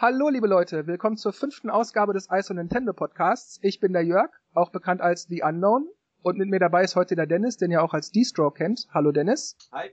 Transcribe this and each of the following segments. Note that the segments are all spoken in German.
Hallo liebe Leute, willkommen zur fünften Ausgabe des ISO Nintendo Podcasts. Ich bin der Jörg, auch bekannt als The Unknown. Und mit mir dabei ist heute der Dennis, den ihr auch als D-Stroke kennt. Hallo Dennis. Hi.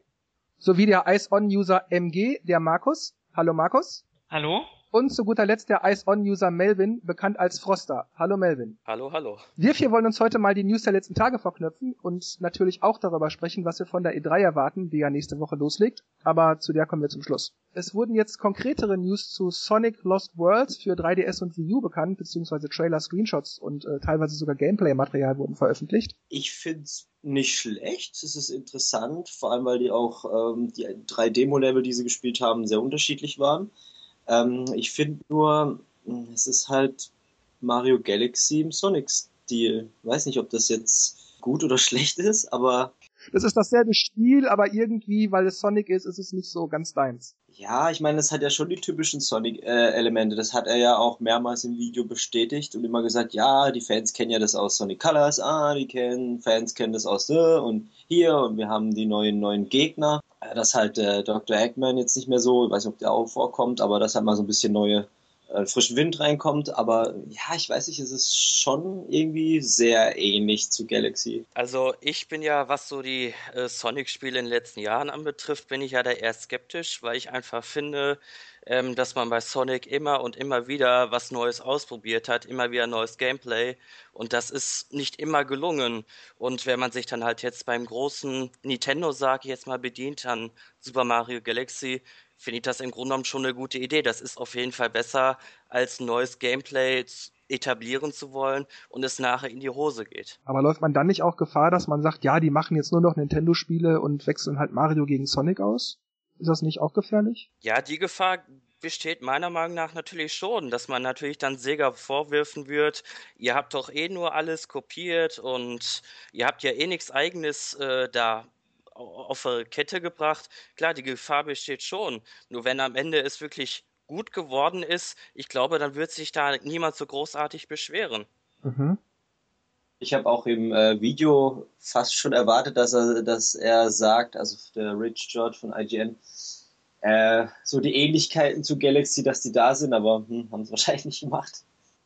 Sowie der Ice-On-User MG, der Markus. Hallo Markus. Hallo. Und zu guter Letzt der Ice-On-User Melvin, bekannt als Froster. Hallo Melvin. Hallo, hallo. Wir vier wollen uns heute mal die News der letzten Tage verknüpfen und natürlich auch darüber sprechen, was wir von der E3 erwarten, die ja nächste Woche loslegt. Aber zu der kommen wir zum Schluss. Es wurden jetzt konkretere News zu Sonic Lost Worlds für 3DS und Wii U bekannt, beziehungsweise Trailer, Screenshots und äh, teilweise sogar Gameplay-Material wurden veröffentlicht. Ich find's nicht schlecht. Es ist interessant, vor allem weil die auch ähm, die 3D-Modelle, die sie gespielt haben, sehr unterschiedlich waren. Ähm, ich finde nur, es ist halt Mario Galaxy im Sonic-Stil. Weiß nicht, ob das jetzt gut oder schlecht ist, aber. Das ist dasselbe Spiel, aber irgendwie, weil es Sonic ist, ist es nicht so ganz deins. Ja, ich meine, es hat ja schon die typischen Sonic-Elemente. Äh, das hat er ja auch mehrmals im Video bestätigt und immer gesagt, ja, die Fans kennen ja das aus Sonic Colors, ah, die kennen, Fans kennen das aus äh, und hier und wir haben die neuen neuen Gegner. Äh, dass halt äh, Dr. Eggman jetzt nicht mehr so, ich weiß nicht, ob der auch vorkommt, aber dass halt mal so ein bisschen neue äh, frischen Wind reinkommt. Aber ja, ich weiß nicht, es ist schon irgendwie sehr ähnlich zu Galaxy. Also ich bin ja, was so die äh, Sonic-Spiele in den letzten Jahren anbetrifft, bin ich ja da eher skeptisch, weil ich einfach finde, ähm, dass man bei Sonic immer und immer wieder was Neues ausprobiert hat, immer wieder neues Gameplay und das ist nicht immer gelungen. Und wenn man sich dann halt jetzt beim großen Nintendo, sage ich jetzt mal, bedient an Super Mario Galaxy, finde ich das im Grunde genommen schon eine gute Idee. Das ist auf jeden Fall besser, als neues Gameplay etablieren zu wollen und es nachher in die Hose geht. Aber läuft man dann nicht auch Gefahr, dass man sagt, ja, die machen jetzt nur noch Nintendo-Spiele und wechseln halt Mario gegen Sonic aus? Ist das nicht auch gefährlich? Ja, die Gefahr besteht meiner Meinung nach natürlich schon, dass man natürlich dann Sega vorwürfen wird, ihr habt doch eh nur alles kopiert und ihr habt ja eh nichts eigenes äh, da auf eine Kette gebracht. Klar, die Gefahr besteht schon. Nur wenn am Ende es wirklich gut geworden ist, ich glaube, dann wird sich da niemand so großartig beschweren. Mhm. Ich habe auch im äh, Video fast schon erwartet, dass er, dass er sagt, also der Rich George von IGN, äh, so die Ähnlichkeiten zu Galaxy, dass die da sind, aber hm, haben sie wahrscheinlich nicht gemacht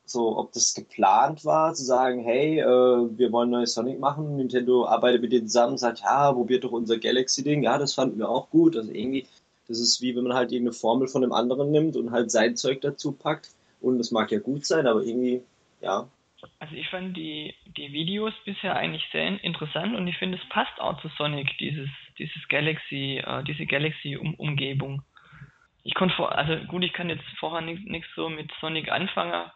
so, ob das geplant war, zu sagen, hey, äh, wir wollen neues Sonic machen, Nintendo arbeitet mit denen zusammen, sagt, ja, probiert doch unser Galaxy-Ding, ja, das fanden wir auch gut, also irgendwie, das ist wie wenn man halt irgendeine Formel von dem anderen nimmt und halt sein Zeug dazu packt und das mag ja gut sein, aber irgendwie, ja. Also ich fand die, die Videos bisher eigentlich sehr interessant und ich finde, es passt auch zu Sonic, dieses, dieses Galaxy, äh, diese Galaxy-Umgebung. Ich konnte vor, also gut, ich kann jetzt vorher nichts so mit Sonic anfangen,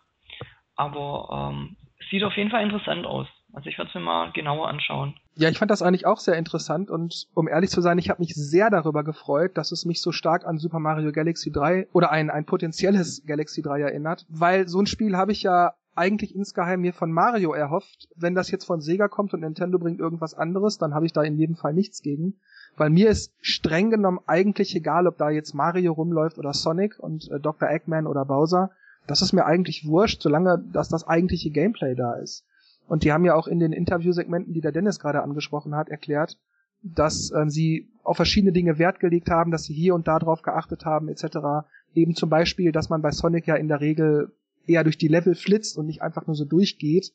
aber ähm, sieht auf jeden Fall interessant aus. Also ich werde es mir mal genauer anschauen. Ja, ich fand das eigentlich auch sehr interessant und um ehrlich zu sein, ich habe mich sehr darüber gefreut, dass es mich so stark an Super Mario Galaxy 3 oder ein, ein potenzielles Galaxy 3 erinnert, weil so ein Spiel habe ich ja eigentlich insgeheim mir von Mario erhofft. Wenn das jetzt von Sega kommt und Nintendo bringt irgendwas anderes, dann habe ich da in jedem Fall nichts gegen. Weil mir ist streng genommen eigentlich egal, ob da jetzt Mario rumläuft oder Sonic und äh, Dr. Eggman oder Bowser das ist mir eigentlich wurscht, solange dass das eigentliche Gameplay da ist. Und die haben ja auch in den Interviewsegmenten, die der Dennis gerade angesprochen hat, erklärt, dass ähm, sie auf verschiedene Dinge Wert gelegt haben, dass sie hier und da drauf geachtet haben, etc. Eben zum Beispiel, dass man bei Sonic ja in der Regel eher durch die Level flitzt und nicht einfach nur so durchgeht.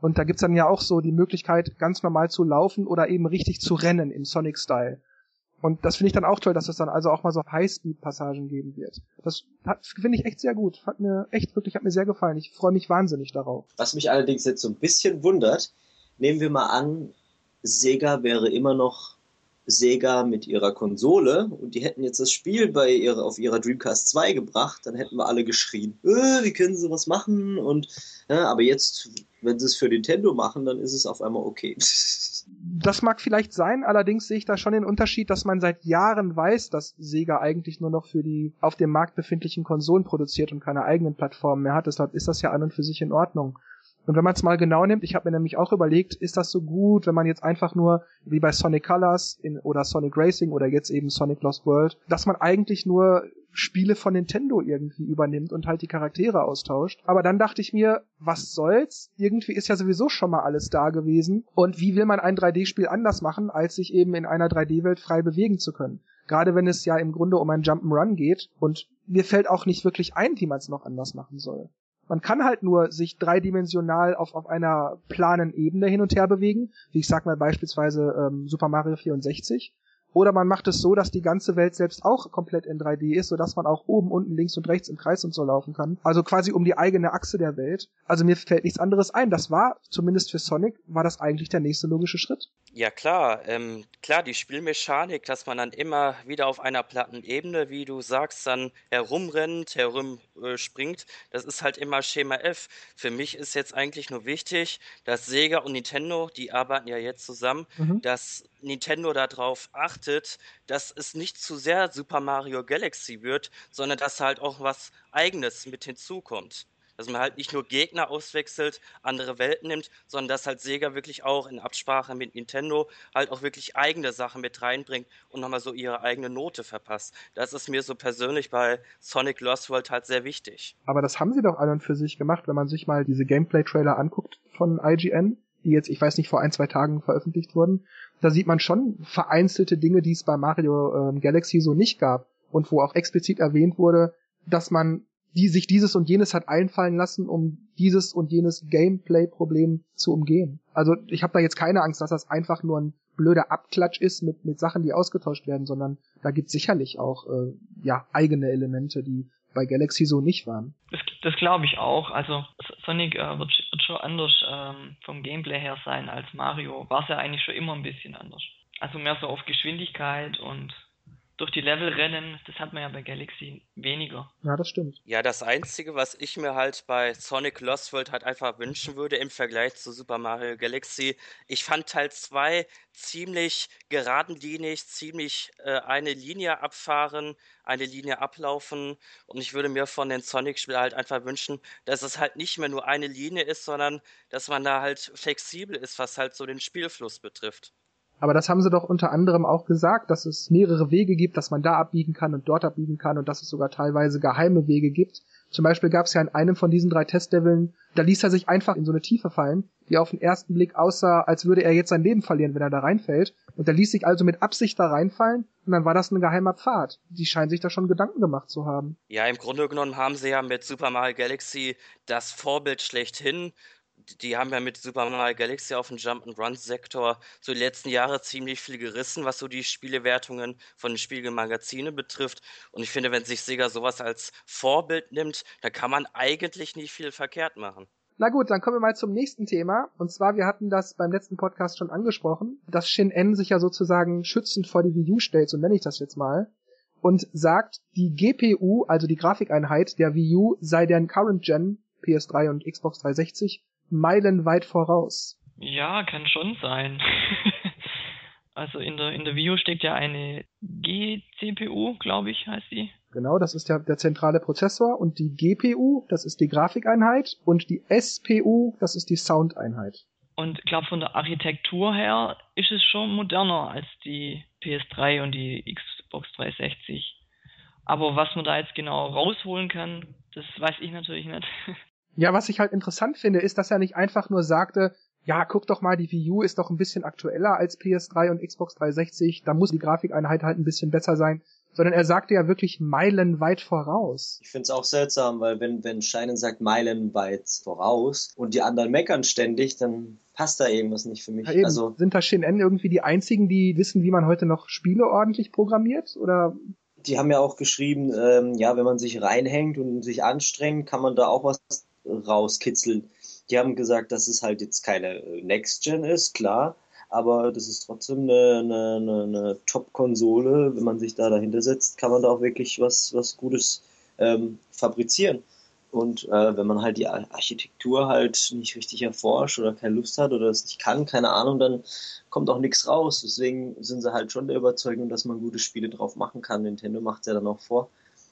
Und da gibt's dann ja auch so die Möglichkeit, ganz normal zu laufen oder eben richtig zu rennen im Sonic-Style. Und das finde ich dann auch toll, dass es dann also auch mal so Highspeed-Passagen geben wird. Das finde ich echt sehr gut. Hat mir echt wirklich, hat mir sehr gefallen. Ich freue mich wahnsinnig darauf. Was mich allerdings jetzt so ein bisschen wundert, nehmen wir mal an, Sega wäre immer noch Sega mit ihrer Konsole und die hätten jetzt das Spiel bei ihrer, auf ihrer Dreamcast 2 gebracht, dann hätten wir alle geschrien, äh, wie können sie was machen? Und ja, aber jetzt, wenn sie es für Nintendo machen, dann ist es auf einmal okay. Das mag vielleicht sein, allerdings sehe ich da schon den Unterschied, dass man seit Jahren weiß, dass Sega eigentlich nur noch für die auf dem Markt befindlichen Konsolen produziert und keine eigenen Plattformen mehr hat. Deshalb ist das ja an und für sich in Ordnung. Und wenn man es mal genau nimmt, ich habe mir nämlich auch überlegt, ist das so gut, wenn man jetzt einfach nur, wie bei Sonic Colors in, oder Sonic Racing oder jetzt eben Sonic Lost World, dass man eigentlich nur Spiele von Nintendo irgendwie übernimmt und halt die Charaktere austauscht. Aber dann dachte ich mir, was soll's? Irgendwie ist ja sowieso schon mal alles da gewesen. Und wie will man ein 3D-Spiel anders machen, als sich eben in einer 3D-Welt frei bewegen zu können? Gerade wenn es ja im Grunde um ein Jump'n'Run geht und mir fällt auch nicht wirklich ein, wie man es noch anders machen soll. Man kann halt nur sich dreidimensional auf, auf einer planen Ebene hin und her bewegen, wie ich sag mal beispielsweise ähm, Super Mario 64. Oder man macht es so, dass die ganze Welt selbst auch komplett in 3D ist, sodass man auch oben, unten, links und rechts im Kreis und so laufen kann. Also quasi um die eigene Achse der Welt. Also mir fällt nichts anderes ein. Das war, zumindest für Sonic, war das eigentlich der nächste logische Schritt. Ja klar, ähm, klar, die Spielmechanik, dass man dann immer wieder auf einer platten Ebene, wie du sagst, dann herumrennt, herumspringt, äh, das ist halt immer Schema F. Für mich ist jetzt eigentlich nur wichtig, dass Sega und Nintendo, die arbeiten ja jetzt zusammen, mhm. dass Nintendo darauf achtet, dass es nicht zu sehr Super Mario Galaxy wird, sondern dass halt auch was Eigenes mit hinzukommt. Dass man halt nicht nur Gegner auswechselt, andere Welten nimmt, sondern dass halt Sega wirklich auch in Absprache mit Nintendo halt auch wirklich eigene Sachen mit reinbringt und nochmal so ihre eigene Note verpasst. Das ist mir so persönlich bei Sonic Lost World halt sehr wichtig. Aber das haben sie doch alle und für sich gemacht, wenn man sich mal diese Gameplay-Trailer anguckt von IGN die jetzt, ich weiß nicht, vor ein, zwei Tagen veröffentlicht wurden, da sieht man schon vereinzelte Dinge, die es bei Mario ähm, Galaxy so nicht gab und wo auch explizit erwähnt wurde, dass man die sich dieses und jenes hat einfallen lassen, um dieses und jenes Gameplay-Problem zu umgehen. Also ich habe da jetzt keine Angst, dass das einfach nur ein blöder Abklatsch ist mit, mit Sachen, die ausgetauscht werden, sondern da gibt sicherlich auch äh, ja eigene Elemente, die bei Galaxy so nicht waren. Das, das glaube ich auch. Also Sonic äh, wird, wird, schon anders ähm, vom Gameplay her sein als Mario. War es ja eigentlich schon immer ein bisschen anders. Also mehr so auf Geschwindigkeit und durch die Level rennen, das hat man ja bei Galaxy weniger. Ja, das stimmt. Ja, das Einzige, was ich mir halt bei Sonic Lost World halt einfach wünschen würde im Vergleich zu Super Mario Galaxy, ich fand Teil 2 ziemlich geradenlinig, ziemlich äh, eine Linie abfahren, eine Linie ablaufen und ich würde mir von den Sonic-Spielen halt einfach wünschen, dass es halt nicht mehr nur eine Linie ist, sondern dass man da halt flexibel ist, was halt so den Spielfluss betrifft. Aber das haben sie doch unter anderem auch gesagt, dass es mehrere Wege gibt, dass man da abbiegen kann und dort abbiegen kann und dass es sogar teilweise geheime Wege gibt. Zum Beispiel gab es ja in einem von diesen drei Testleveln, da ließ er sich einfach in so eine Tiefe fallen, die auf den ersten Blick aussah, als würde er jetzt sein Leben verlieren, wenn er da reinfällt. Und er ließ sich also mit Absicht da reinfallen und dann war das ein geheimer Pfad. Die scheinen sich da schon Gedanken gemacht zu haben. Ja, im Grunde genommen haben sie ja mit Super Mario Galaxy das Vorbild schlechthin die haben ja mit Super Mario Galaxy auf dem Jump-and-Run-Sektor so die letzten Jahre ziemlich viel gerissen, was so die Spielewertungen von den Spiegelmagazinen betrifft. Und ich finde, wenn sich Sega sowas als Vorbild nimmt, dann kann man eigentlich nicht viel verkehrt machen. Na gut, dann kommen wir mal zum nächsten Thema. Und zwar, wir hatten das beim letzten Podcast schon angesprochen, dass Shin N sich ja sozusagen schützend vor die Wii U stellt, so nenne ich das jetzt mal, und sagt, die GPU, also die Grafikeinheit der Wii U, sei deren Current Gen PS3 und Xbox 360 meilenweit voraus. Ja, kann schon sein. also in der, in der View steckt ja eine GCPU, glaube ich, heißt die. Genau, das ist der, der zentrale Prozessor und die GPU, das ist die Grafikeinheit und die SPU, das ist die Soundeinheit. Und ich glaube, von der Architektur her ist es schon moderner als die PS3 und die Xbox 360. Aber was man da jetzt genau rausholen kann, das weiß ich natürlich nicht. Ja, was ich halt interessant finde, ist, dass er nicht einfach nur sagte, ja, guck doch mal, die Wii U ist doch ein bisschen aktueller als PS3 und Xbox 360, da muss die Grafikeinheit halt ein bisschen besser sein, sondern er sagte ja wirklich meilenweit voraus. Ich finde es auch seltsam, weil wenn, wenn Scheinen sagt meilenweit voraus und die anderen meckern ständig, dann passt da irgendwas nicht für mich. Ja. Also sind da Shin N irgendwie die einzigen, die wissen, wie man heute noch Spiele ordentlich programmiert? Oder die haben ja auch geschrieben, ähm, ja, wenn man sich reinhängt und sich anstrengt, kann man da auch was rauskitzeln. Die haben gesagt, dass es halt jetzt keine äh, Next Gen ist, klar, aber das ist trotzdem eine, eine, eine Top-Konsole. Wenn man sich da dahinter setzt, kann man da auch wirklich was, was Gutes ähm, fabrizieren. Und äh, wenn man halt die Architektur halt nicht richtig erforscht oder keine Lust hat oder es nicht kann, keine Ahnung, dann kommt auch nichts raus. Deswegen sind sie halt schon der Überzeugung, dass man gute Spiele drauf machen kann. Nintendo macht es ja dann auch vor.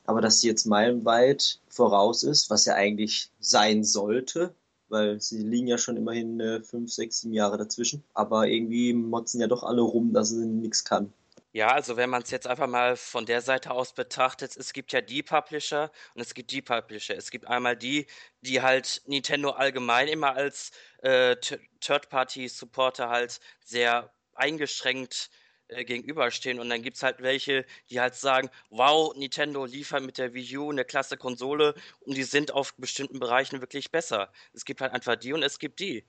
Aber dass sie jetzt meilenweit voraus ist, was ja eigentlich sein sollte, weil sie liegen ja schon immerhin äh, fünf, sechs, sieben Jahre dazwischen. Aber irgendwie motzen ja doch alle rum, dass sie nichts kann. Ja, also wenn man es jetzt einfach mal von der Seite aus betrachtet, es gibt ja die Publisher und es gibt die Publisher. Es gibt einmal die, die halt Nintendo allgemein immer als äh, Third-Party-Supporter halt sehr eingeschränkt äh, gegenüberstehen. Und dann gibt es halt welche, die halt sagen, wow, Nintendo liefert mit der Wii U eine klasse Konsole und die sind auf bestimmten Bereichen wirklich besser. Es gibt halt einfach die und es gibt die.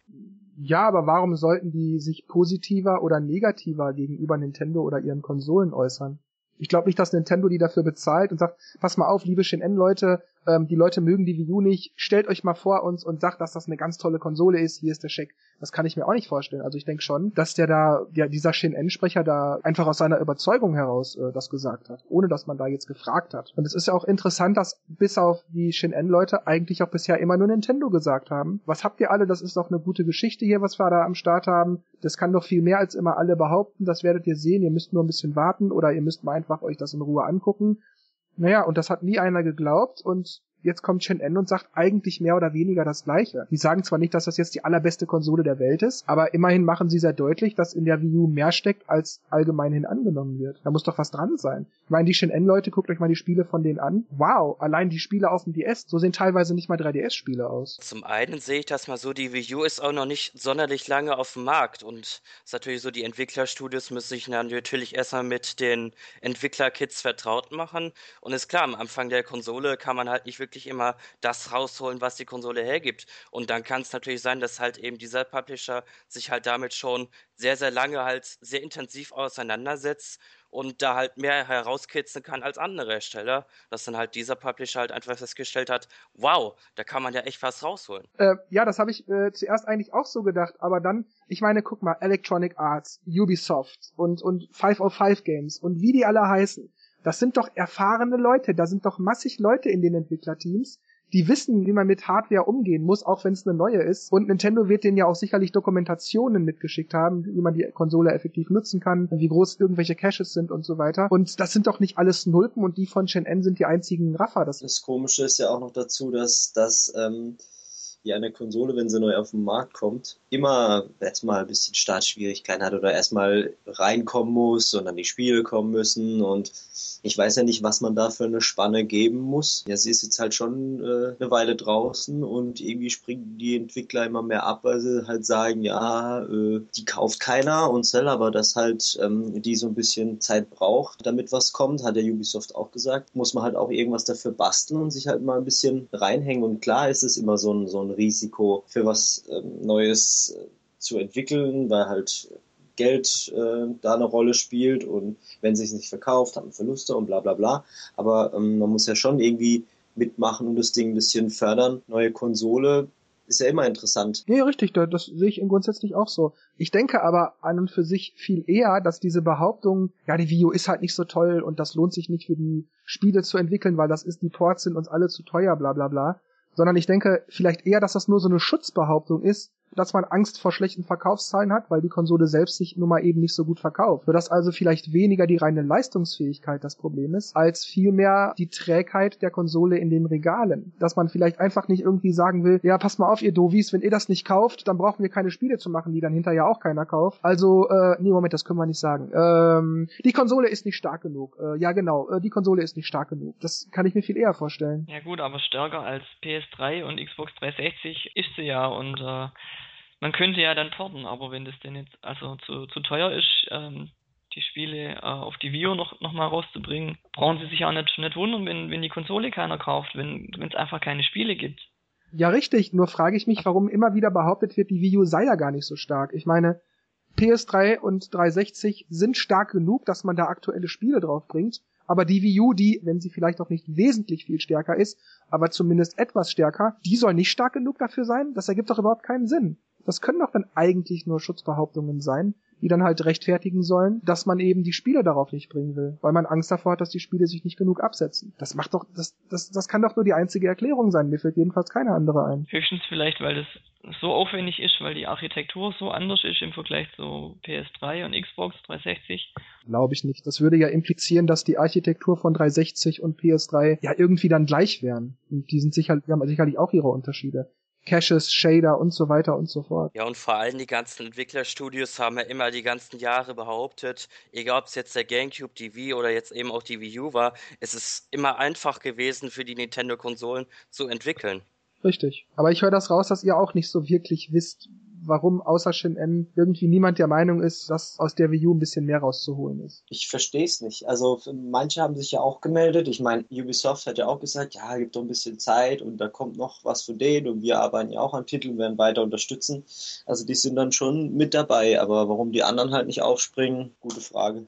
Ja, aber warum sollten die sich positiver oder negativer gegenüber Nintendo oder ihren Konsolen äußern? Ich glaube nicht, dass Nintendo die dafür bezahlt und sagt, pass mal auf, liebe Shin-N-Leute, ähm, die Leute mögen die Wii U nicht, stellt euch mal vor uns und sagt, dass das eine ganz tolle Konsole ist, hier ist der Scheck. Das kann ich mir auch nicht vorstellen. Also ich denke schon, dass der da, ja, dieser Shin-N-Sprecher da einfach aus seiner Überzeugung heraus äh, das gesagt hat, ohne dass man da jetzt gefragt hat. Und es ist ja auch interessant, dass bis auf die Shin-N-Leute eigentlich auch bisher immer nur Nintendo gesagt haben. Was habt ihr alle? Das ist doch eine gute Geschichte hier, was wir da am Start haben. Das kann doch viel mehr als immer alle behaupten. Das werdet ihr sehen. Ihr müsst nur ein bisschen warten oder ihr müsst mal einfach euch das in Ruhe angucken. Naja, und das hat nie einer geglaubt und jetzt kommt Chen N und sagt eigentlich mehr oder weniger das Gleiche. Die sagen zwar nicht, dass das jetzt die allerbeste Konsole der Welt ist, aber immerhin machen sie sehr deutlich, dass in der Wii U mehr steckt, als allgemeinhin angenommen wird. Da muss doch was dran sein. Ich meine, die Shin N-Leute, guckt euch mal die Spiele von denen an. Wow, allein die Spiele auf dem DS, so sehen teilweise nicht mal 3DS-Spiele aus. Zum einen sehe ich das mal so, die Wii U ist auch noch nicht sonderlich lange auf dem Markt und ist natürlich so, die Entwicklerstudios müssen sich natürlich erstmal mit den Entwicklerkits vertraut machen und ist klar, am Anfang der Konsole kann man halt nicht wirklich wirklich immer das rausholen, was die Konsole hergibt. Und dann kann es natürlich sein, dass halt eben dieser Publisher sich halt damit schon sehr, sehr lange halt sehr intensiv auseinandersetzt und da halt mehr herauskitzeln kann als andere Hersteller, dass dann halt dieser Publisher halt einfach festgestellt hat, wow, da kann man ja echt was rausholen. Äh, ja, das habe ich äh, zuerst eigentlich auch so gedacht, aber dann, ich meine, guck mal, Electronic Arts, Ubisoft und, und 505 Games und wie die alle heißen, das sind doch erfahrene Leute, da sind doch massig Leute in den Entwicklerteams, die wissen, wie man mit Hardware umgehen muss, auch wenn es eine neue ist. Und Nintendo wird denen ja auch sicherlich Dokumentationen mitgeschickt haben, wie man die Konsole effektiv nutzen kann, wie groß irgendwelche Caches sind und so weiter. Und das sind doch nicht alles Nulpen und die von Shen N sind die einzigen Raffer. Das, das Komische ist ja auch noch dazu, dass, dass ähm, die eine Konsole, wenn sie neu auf den Markt kommt, immer erstmal ein bisschen Startschwierigkeiten hat oder erstmal reinkommen muss und dann die Spiele kommen müssen und ich weiß ja nicht, was man da für eine Spanne geben muss. Ja, sie ist jetzt halt schon äh, eine Weile draußen und irgendwie springen die Entwickler immer mehr ab, weil sie halt sagen, ja, äh, die kauft keiner und Cell, aber dass halt ähm, die so ein bisschen Zeit braucht, damit was kommt, hat der Ubisoft auch gesagt, muss man halt auch irgendwas dafür basteln und sich halt mal ein bisschen reinhängen und klar ist es immer so ein, so ein Risiko für was ähm, Neues äh, zu entwickeln, weil halt Geld äh, da eine Rolle spielt und wenn sich nicht verkauft, hat man Verluste und bla bla bla. Aber ähm, man muss ja schon irgendwie mitmachen und das Ding ein bisschen fördern. Neue Konsole ist ja immer interessant. Ja, richtig, das sehe ich grundsätzlich auch so. Ich denke aber an und für sich viel eher, dass diese Behauptung, ja, die Video ist halt nicht so toll und das lohnt sich nicht für die Spiele zu entwickeln, weil das ist, die Ports sind uns alle zu teuer, bla bla bla. Sondern ich denke vielleicht eher, dass das nur so eine Schutzbehauptung ist, dass man Angst vor schlechten Verkaufszahlen hat, weil die Konsole selbst sich nun mal eben nicht so gut verkauft. Sodass also vielleicht weniger die reine Leistungsfähigkeit das Problem ist, als vielmehr die Trägheit der Konsole in den Regalen. Dass man vielleicht einfach nicht irgendwie sagen will, ja, pass mal auf, ihr Dovis, wenn ihr das nicht kauft, dann brauchen wir keine Spiele zu machen, die dann hinterher auch keiner kauft. Also, äh, nee, Moment, das können wir nicht sagen. Ähm, die Konsole ist nicht stark genug. Äh, ja, genau, äh, die Konsole ist nicht stark genug. Das kann ich mir viel eher vorstellen. Ja gut, aber stärker als PS3 und Xbox 360 ist sie ja und äh, man könnte ja dann porten, aber wenn das denn jetzt also zu, zu teuer ist, ähm, die Spiele äh, auf die Vio noch, noch mal rauszubringen, brauchen sie sich auch nicht, nicht wundern, wenn, wenn die Konsole keiner kauft, wenn es einfach keine Spiele gibt. Ja, richtig. Nur frage ich mich, warum immer wieder behauptet wird, die Wii U sei ja gar nicht so stark. Ich meine, PS3 und 360 sind stark genug, dass man da aktuelle Spiele drauf bringt. Aber die Wii U, die, wenn sie vielleicht auch nicht wesentlich viel stärker ist, aber zumindest etwas stärker, die soll nicht stark genug dafür sein? Das ergibt doch überhaupt keinen Sinn. Das können doch dann eigentlich nur Schutzbehauptungen sein, die dann halt rechtfertigen sollen, dass man eben die Spiele darauf nicht bringen will, weil man Angst davor hat, dass die Spiele sich nicht genug absetzen. Das macht doch, das, das, das kann doch nur die einzige Erklärung sein. Mir fällt jedenfalls keine andere ein. Höchstens vielleicht, weil das so aufwendig ist, weil die Architektur so anders ist im Vergleich zu PS3 und Xbox 360. Glaube ich nicht. Das würde ja implizieren, dass die Architektur von 360 und PS3 ja irgendwie dann gleich wären. Und die sind sicher, die haben sicherlich auch ihre Unterschiede. Caches, Shader und so weiter und so fort. Ja, und vor allem die ganzen Entwicklerstudios haben ja immer die ganzen Jahre behauptet, egal ob es jetzt der GameCube, die Wii oder jetzt eben auch die Wii U war, es ist immer einfach gewesen für die Nintendo-Konsolen zu entwickeln. Richtig. Aber ich höre das raus, dass ihr auch nicht so wirklich wisst, warum außer Shin-En irgendwie niemand der Meinung ist, dass aus der Wii U ein bisschen mehr rauszuholen ist. Ich verstehe es nicht. Also manche haben sich ja auch gemeldet. Ich meine, Ubisoft hat ja auch gesagt, ja, gibt doch ein bisschen Zeit und da kommt noch was von denen und wir arbeiten ja auch an Titeln, werden weiter unterstützen. Also die sind dann schon mit dabei, aber warum die anderen halt nicht aufspringen, gute Frage.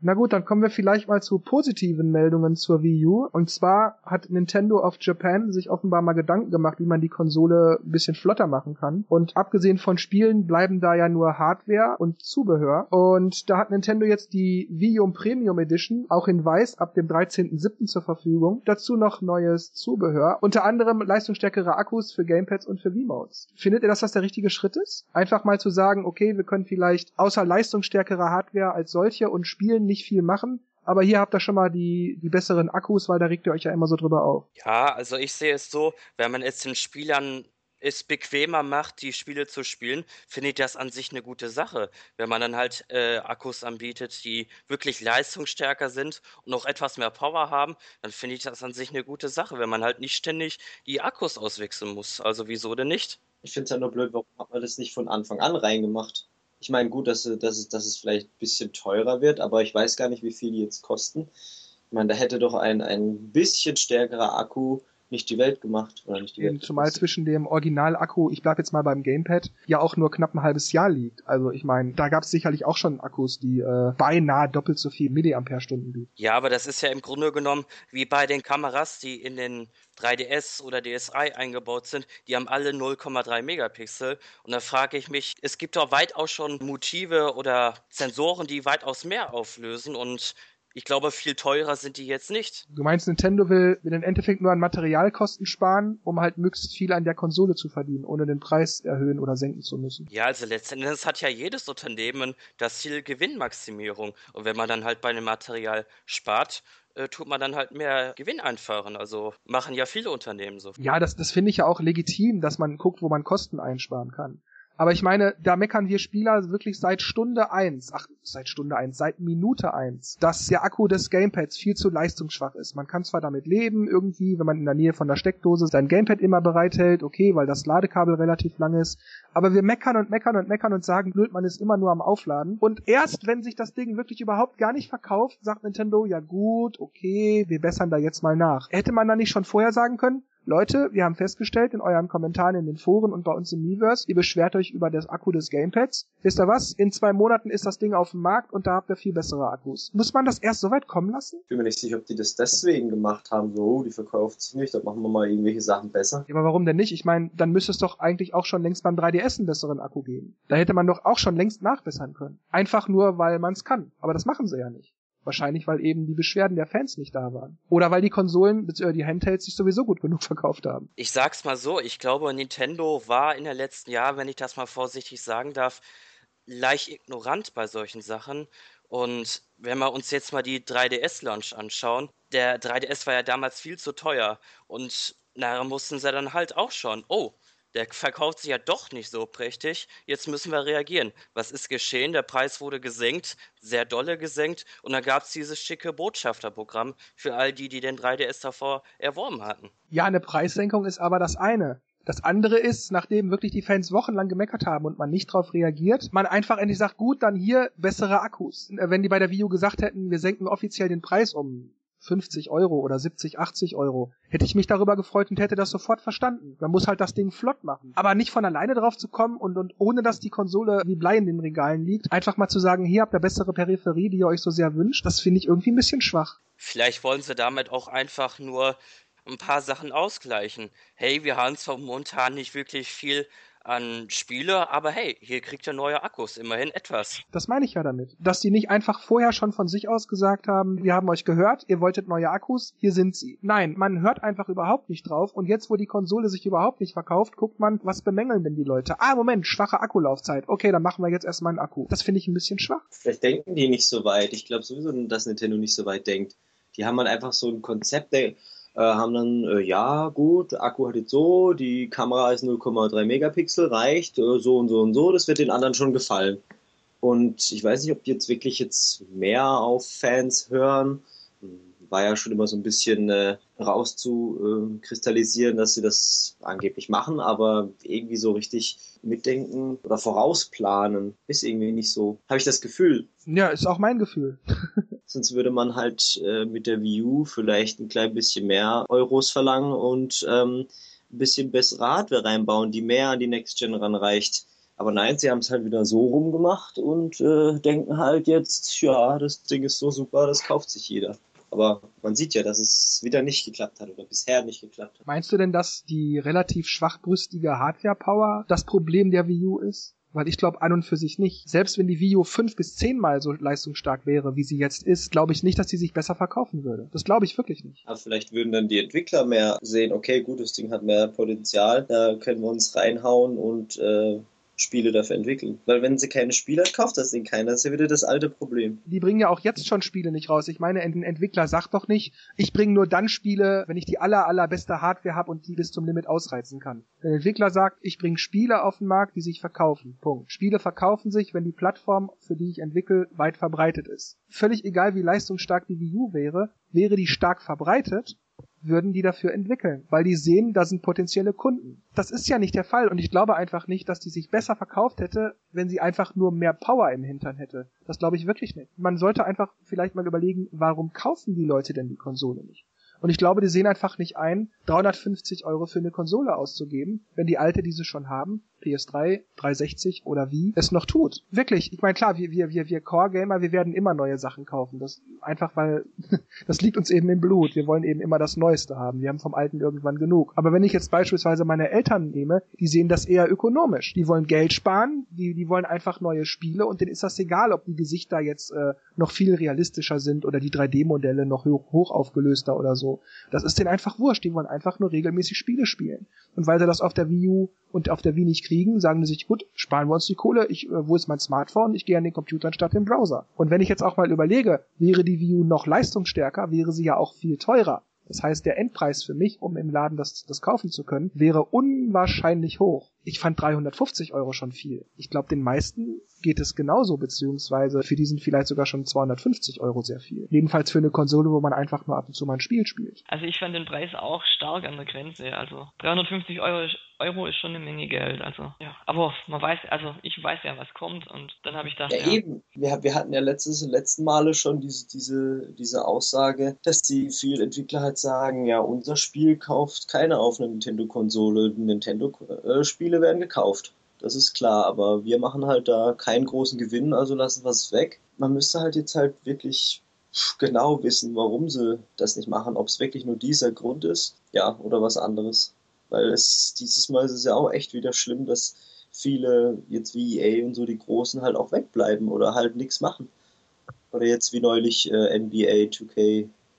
Na gut, dann kommen wir vielleicht mal zu positiven Meldungen zur Wii U. Und zwar hat Nintendo of Japan sich offenbar mal Gedanken gemacht, wie man die Konsole ein bisschen flotter machen kann. Und abgesehen von Spielen bleiben da ja nur Hardware und Zubehör. Und da hat Nintendo jetzt die Wii U Premium Edition auch in weiß ab dem 13.07. zur Verfügung. Dazu noch neues Zubehör. Unter anderem leistungsstärkere Akkus für Gamepads und für Wiimotes. Findet ihr, dass das der richtige Schritt ist? Einfach mal zu sagen, okay, wir können vielleicht außer leistungsstärkerer Hardware als solche und Spielen nicht viel machen, aber hier habt ihr schon mal die, die besseren Akkus, weil da regt ihr euch ja immer so drüber auf. Ja, also ich sehe es so, wenn man es den Spielern es bequemer macht, die Spiele zu spielen, finde ich das an sich eine gute Sache. Wenn man dann halt äh, Akkus anbietet, die wirklich leistungsstärker sind und auch etwas mehr Power haben, dann finde ich das an sich eine gute Sache, wenn man halt nicht ständig die Akkus auswechseln muss. Also wieso denn nicht? Ich finde es ja nur blöd, warum hat man das nicht von Anfang an reingemacht? Ich meine, gut, dass, dass, es, dass es vielleicht ein bisschen teurer wird, aber ich weiß gar nicht, wie viel die jetzt kosten. Ich meine, da hätte doch ein, ein bisschen stärkerer Akku nicht die Welt gemacht. Oder nicht die Welt Zumal zwischen dem Original-Akku, ich bleib jetzt mal beim Gamepad, ja auch nur knapp ein halbes Jahr liegt. Also ich meine, da gab es sicherlich auch schon Akkus, die äh, beinahe doppelt so viel Milliampere-Stunden bieten. Ja, aber das ist ja im Grunde genommen wie bei den Kameras, die in den 3DS oder DSi eingebaut sind, die haben alle 0,3 Megapixel. Und da frage ich mich, es gibt doch weitaus schon Motive oder Sensoren, die weitaus mehr auflösen und ich glaube, viel teurer sind die jetzt nicht. Du meinst, Nintendo will, will im Endeffekt nur an Materialkosten sparen, um halt möglichst viel an der Konsole zu verdienen, ohne den Preis erhöhen oder senken zu müssen. Ja, also letztendlich hat ja jedes Unternehmen das Ziel Gewinnmaximierung. Und wenn man dann halt bei dem Material spart, äh, tut man dann halt mehr Gewinn einfahren. Also machen ja viele Unternehmen so. Ja, das, das finde ich ja auch legitim, dass man guckt, wo man Kosten einsparen kann. Aber ich meine, da meckern wir Spieler wirklich seit Stunde eins, ach, seit Stunde eins, seit Minute eins, dass der Akku des Gamepads viel zu leistungsschwach ist. Man kann zwar damit leben, irgendwie, wenn man in der Nähe von der Steckdose sein Gamepad immer bereithält, okay, weil das Ladekabel relativ lang ist, aber wir meckern und meckern und meckern und sagen, blöd, man ist immer nur am Aufladen. Und erst, wenn sich das Ding wirklich überhaupt gar nicht verkauft, sagt Nintendo, ja gut, okay, wir bessern da jetzt mal nach. Hätte man da nicht schon vorher sagen können, Leute, wir haben festgestellt in euren Kommentaren in den Foren und bei uns im Miiverse, ihr beschwert euch über das Akku des Gamepads. Wisst ihr was? In zwei Monaten ist das Ding auf dem Markt und da habt ihr viel bessere Akkus. Muss man das erst so weit kommen lassen? Ich bin mir nicht sicher, ob die das deswegen gemacht haben, so, oh, die verkauft sich nicht, dann machen wir mal irgendwelche Sachen besser. Ja, aber warum denn nicht? Ich meine, dann müsste es doch eigentlich auch schon längst beim 3DS einen besseren Akku geben. Da hätte man doch auch schon längst nachbessern können. Einfach nur, weil man es kann. Aber das machen sie ja nicht. Wahrscheinlich, weil eben die Beschwerden der Fans nicht da waren. Oder weil die Konsolen bzw. die Handhelds sich sowieso gut genug verkauft haben. Ich sag's mal so, ich glaube, Nintendo war in den letzten Jahren, wenn ich das mal vorsichtig sagen darf, leicht ignorant bei solchen Sachen. Und wenn wir uns jetzt mal die 3DS-Launch anschauen, der 3DS war ja damals viel zu teuer. Und nachher mussten sie dann halt auch schon, oh, der verkauft sich ja doch nicht so prächtig. Jetzt müssen wir reagieren. Was ist geschehen? Der Preis wurde gesenkt, sehr dolle gesenkt. Und dann gab es dieses schicke Botschafterprogramm für all die, die den 3DS davor erworben hatten. Ja, eine Preissenkung ist aber das eine. Das andere ist, nachdem wirklich die Fans wochenlang gemeckert haben und man nicht darauf reagiert, man einfach endlich sagt, gut, dann hier bessere Akkus. Wenn die bei der U gesagt hätten, wir senken offiziell den Preis um 50 Euro oder 70, 80 Euro. Hätte ich mich darüber gefreut und hätte das sofort verstanden. Man muss halt das Ding flott machen. Aber nicht von alleine drauf zu kommen und, und ohne dass die Konsole wie Blei in den Regalen liegt, einfach mal zu sagen, hier habt ihr bessere Peripherie, die ihr euch so sehr wünscht, das finde ich irgendwie ein bisschen schwach. Vielleicht wollen sie damit auch einfach nur ein paar Sachen ausgleichen. Hey, wir haben zwar momentan nicht wirklich viel an Spiele, aber hey, hier kriegt ihr neue Akkus, immerhin etwas. Das meine ich ja damit. Dass die nicht einfach vorher schon von sich aus gesagt haben, wir haben euch gehört, ihr wolltet neue Akkus, hier sind sie. Nein, man hört einfach überhaupt nicht drauf und jetzt, wo die Konsole sich überhaupt nicht verkauft, guckt man, was bemängeln denn die Leute? Ah, Moment, schwache Akkulaufzeit. Okay, dann machen wir jetzt erstmal einen Akku. Das finde ich ein bisschen schwach. Vielleicht denken die nicht so weit. Ich glaube sowieso, dass Nintendo nicht so weit denkt. Die haben halt einfach so ein Konzept, der äh, haben dann, äh, ja gut, Akku hat jetzt so, die Kamera ist 0,3 Megapixel, reicht, äh, so und so und so, das wird den anderen schon gefallen. Und ich weiß nicht, ob die jetzt wirklich jetzt mehr auf Fans hören. War ja schon immer so ein bisschen äh, rauszukristallisieren, dass sie das angeblich machen, aber irgendwie so richtig mitdenken oder vorausplanen ist irgendwie nicht so. Habe ich das Gefühl. Ja, ist auch mein Gefühl. Sonst würde man halt äh, mit der Wii U vielleicht ein klein bisschen mehr Euros verlangen und ähm, ein bisschen bessere Hardware reinbauen, die mehr an die Next Gen ranreicht. Aber nein, sie haben es halt wieder so rumgemacht und äh, denken halt jetzt, ja, das Ding ist so super, das kauft sich jeder. Aber man sieht ja, dass es wieder nicht geklappt hat oder bisher nicht geklappt hat. Meinst du denn, dass die relativ schwachbrüstige Hardware-Power das Problem der Wii U ist? Weil ich glaube an und für sich nicht. Selbst wenn die Wii U fünf bis zehnmal so leistungsstark wäre, wie sie jetzt ist, glaube ich nicht, dass sie sich besser verkaufen würde. Das glaube ich wirklich nicht. Aber vielleicht würden dann die Entwickler mehr sehen, okay, gut, das Ding hat mehr Potenzial, da können wir uns reinhauen und äh, Spiele dafür entwickeln. Weil wenn sie keine Spiele hat, kauft das Ding keiner. Das ist ja wieder das alte Problem. Die bringen ja auch jetzt schon Spiele nicht raus. Ich meine, ein Entwickler sagt doch nicht, ich bringe nur dann Spiele, wenn ich die aller, allerbeste Hardware habe und die bis zum Limit ausreizen kann. Der Entwickler sagt, ich bringe Spiele auf den Markt, die sich verkaufen. Punkt. Spiele verkaufen sich, wenn die Plattform, für die ich entwickle, weit verbreitet ist. Völlig egal, wie leistungsstark die Wii U wäre, wäre die stark verbreitet, würden die dafür entwickeln, weil die sehen, da sind potenzielle Kunden. Das ist ja nicht der Fall und ich glaube einfach nicht, dass die sich besser verkauft hätte, wenn sie einfach nur mehr Power im Hintern hätte. Das glaube ich wirklich nicht. Man sollte einfach vielleicht mal überlegen, warum kaufen die Leute denn die Konsole nicht? Und ich glaube, die sehen einfach nicht ein, 350 Euro für eine Konsole auszugeben, wenn die alte diese schon haben, PS3, 360 oder wie, es noch tut. Wirklich. Ich meine, klar, wir, wir, wir, wir Core-Gamer, wir werden immer neue Sachen kaufen. Das einfach, weil das liegt uns eben im Blut. Wir wollen eben immer das Neueste haben. Wir haben vom Alten irgendwann genug. Aber wenn ich jetzt beispielsweise meine Eltern nehme, die sehen das eher ökonomisch. Die wollen Geld sparen, die, die wollen einfach neue Spiele und denen ist das egal, ob die Gesichter jetzt äh, noch viel realistischer sind oder die 3D-Modelle noch hoch, hoch aufgelöster oder so. Das ist denen einfach wurscht. Die wollen einfach nur regelmäßig Spiele spielen. Und weil sie das auf der Wii U und auf der Wii nicht kriegen, sagen die sich, gut, sparen wir uns die Kohle, ich, äh, wo ist mein Smartphone? Ich gehe an den Computer anstatt den Browser. Und wenn ich jetzt auch mal überlege, wäre die Wii U noch leistungsstärker, wäre sie ja auch viel teurer. Das heißt, der Endpreis für mich, um im Laden das, das kaufen zu können, wäre unwahrscheinlich hoch. Ich fand 350 Euro schon viel. Ich glaube, den meisten geht es genauso, beziehungsweise für die sind vielleicht sogar schon 250 Euro sehr viel. Jedenfalls für eine Konsole, wo man einfach nur ab und zu mal ein Spiel spielt. Also ich fand den Preis auch stark an der Grenze. Also 350 Euro Euro ist schon eine Menge Geld. Also ja, aber man weiß, also ich weiß ja, was kommt und dann habe ich gedacht, ja, ja. eben. Wir, wir hatten ja letztes, letzten Male schon diese, diese, diese Aussage, dass die vielen Entwickler halt sagen, ja, unser Spiel kauft keiner auf eine Nintendo-Konsole. Nintendo-Spiele werden gekauft. Das ist klar, aber wir machen halt da keinen großen Gewinn, also lassen wir es weg. Man müsste halt jetzt halt wirklich genau wissen, warum sie das nicht machen, ob es wirklich nur dieser Grund ist, ja, oder was anderes. Weil es dieses Mal ist es ja auch echt wieder schlimm, dass viele jetzt wie EA und so die Großen halt auch wegbleiben oder halt nichts machen. Oder jetzt wie neulich äh, NBA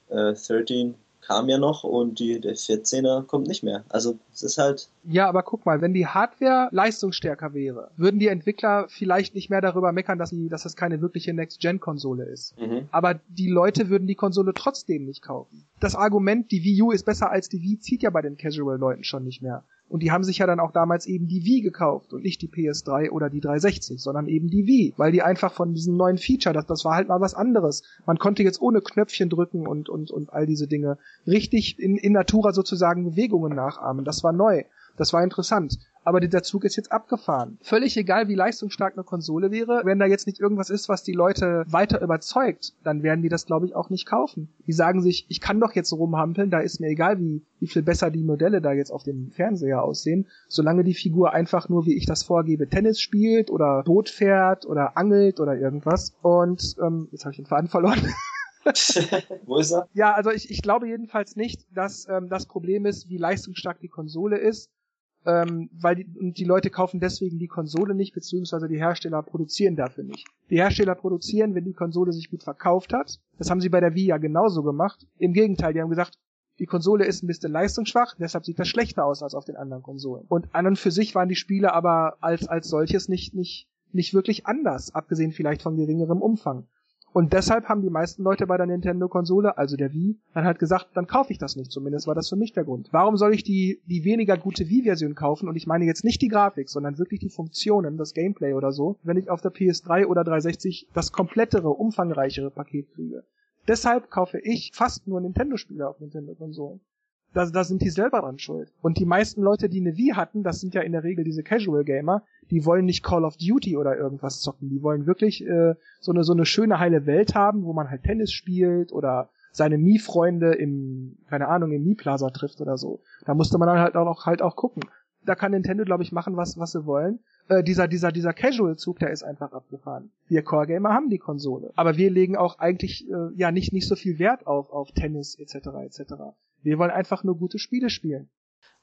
2K13 kam ja noch und die, der 14er kommt nicht mehr. Also es ist halt. Ja, aber guck mal, wenn die Hardware leistungsstärker wäre, würden die Entwickler vielleicht nicht mehr darüber meckern, dass, die, dass das keine wirkliche Next-Gen-Konsole ist. Mhm. Aber die Leute würden die Konsole trotzdem nicht kaufen. Das Argument, die Wii U ist besser als die Wii, zieht ja bei den Casual-Leuten schon nicht mehr. Und die haben sich ja dann auch damals eben die Wii gekauft und nicht die PS3 oder die 360, sondern eben die Wii, weil die einfach von diesem neuen Feature, das, das war halt mal was anderes. Man konnte jetzt ohne Knöpfchen drücken und, und, und all diese Dinge richtig in, in Natura sozusagen Bewegungen nachahmen. Das war neu. Das war interessant aber der Zug ist jetzt abgefahren. Völlig egal, wie leistungsstark eine Konsole wäre, wenn da jetzt nicht irgendwas ist, was die Leute weiter überzeugt, dann werden die das, glaube ich, auch nicht kaufen. Die sagen sich, ich kann doch jetzt rumhampeln, da ist mir egal, wie, wie viel besser die Modelle da jetzt auf dem Fernseher aussehen, solange die Figur einfach nur, wie ich das vorgebe, Tennis spielt oder Boot fährt oder angelt oder irgendwas. Und ähm, jetzt habe ich den Faden verloren. Wo ist er? Ja, also ich, ich glaube jedenfalls nicht, dass ähm, das Problem ist, wie leistungsstark die Konsole ist, ähm, weil die, die Leute kaufen deswegen die Konsole nicht, beziehungsweise die Hersteller produzieren dafür nicht. Die Hersteller produzieren, wenn die Konsole sich gut verkauft hat. Das haben sie bei der Wii ja genauso gemacht. Im Gegenteil, die haben gesagt, die Konsole ist ein bisschen leistungsschwach, deshalb sieht das schlechter aus als auf den anderen Konsolen. Und an und für sich waren die Spiele aber als, als solches nicht, nicht, nicht wirklich anders, abgesehen vielleicht von geringerem Umfang. Und deshalb haben die meisten Leute bei der Nintendo-Konsole, also der Wii, dann halt gesagt, dann kaufe ich das nicht. Zumindest war das für mich der Grund. Warum soll ich die, die weniger gute Wii-Version kaufen? Und ich meine jetzt nicht die Grafik, sondern wirklich die Funktionen, das Gameplay oder so, wenn ich auf der PS3 oder 360 das komplettere, umfangreichere Paket kriege. Deshalb kaufe ich fast nur Nintendo-Spiele auf Nintendo-Konsolen. Da, da sind die selber dran schuld. Und die meisten Leute, die eine Wii hatten, das sind ja in der Regel diese Casual-Gamer, die wollen nicht Call of Duty oder irgendwas zocken. Die wollen wirklich äh, so eine so eine schöne heile Welt haben, wo man halt Tennis spielt oder seine Mii-Freunde im, keine Ahnung, im Mii-Plaza trifft oder so. Da musste man dann halt auch halt auch gucken. Da kann Nintendo, glaube ich, machen, was, was sie wollen. Äh, dieser, dieser, dieser Casual-Zug, der ist einfach abgefahren. Wir Core-Gamer haben die Konsole. Aber wir legen auch eigentlich, äh, ja, nicht, nicht so viel Wert auf, auf Tennis, etc., etc. Wir wollen einfach nur gute Spiele spielen.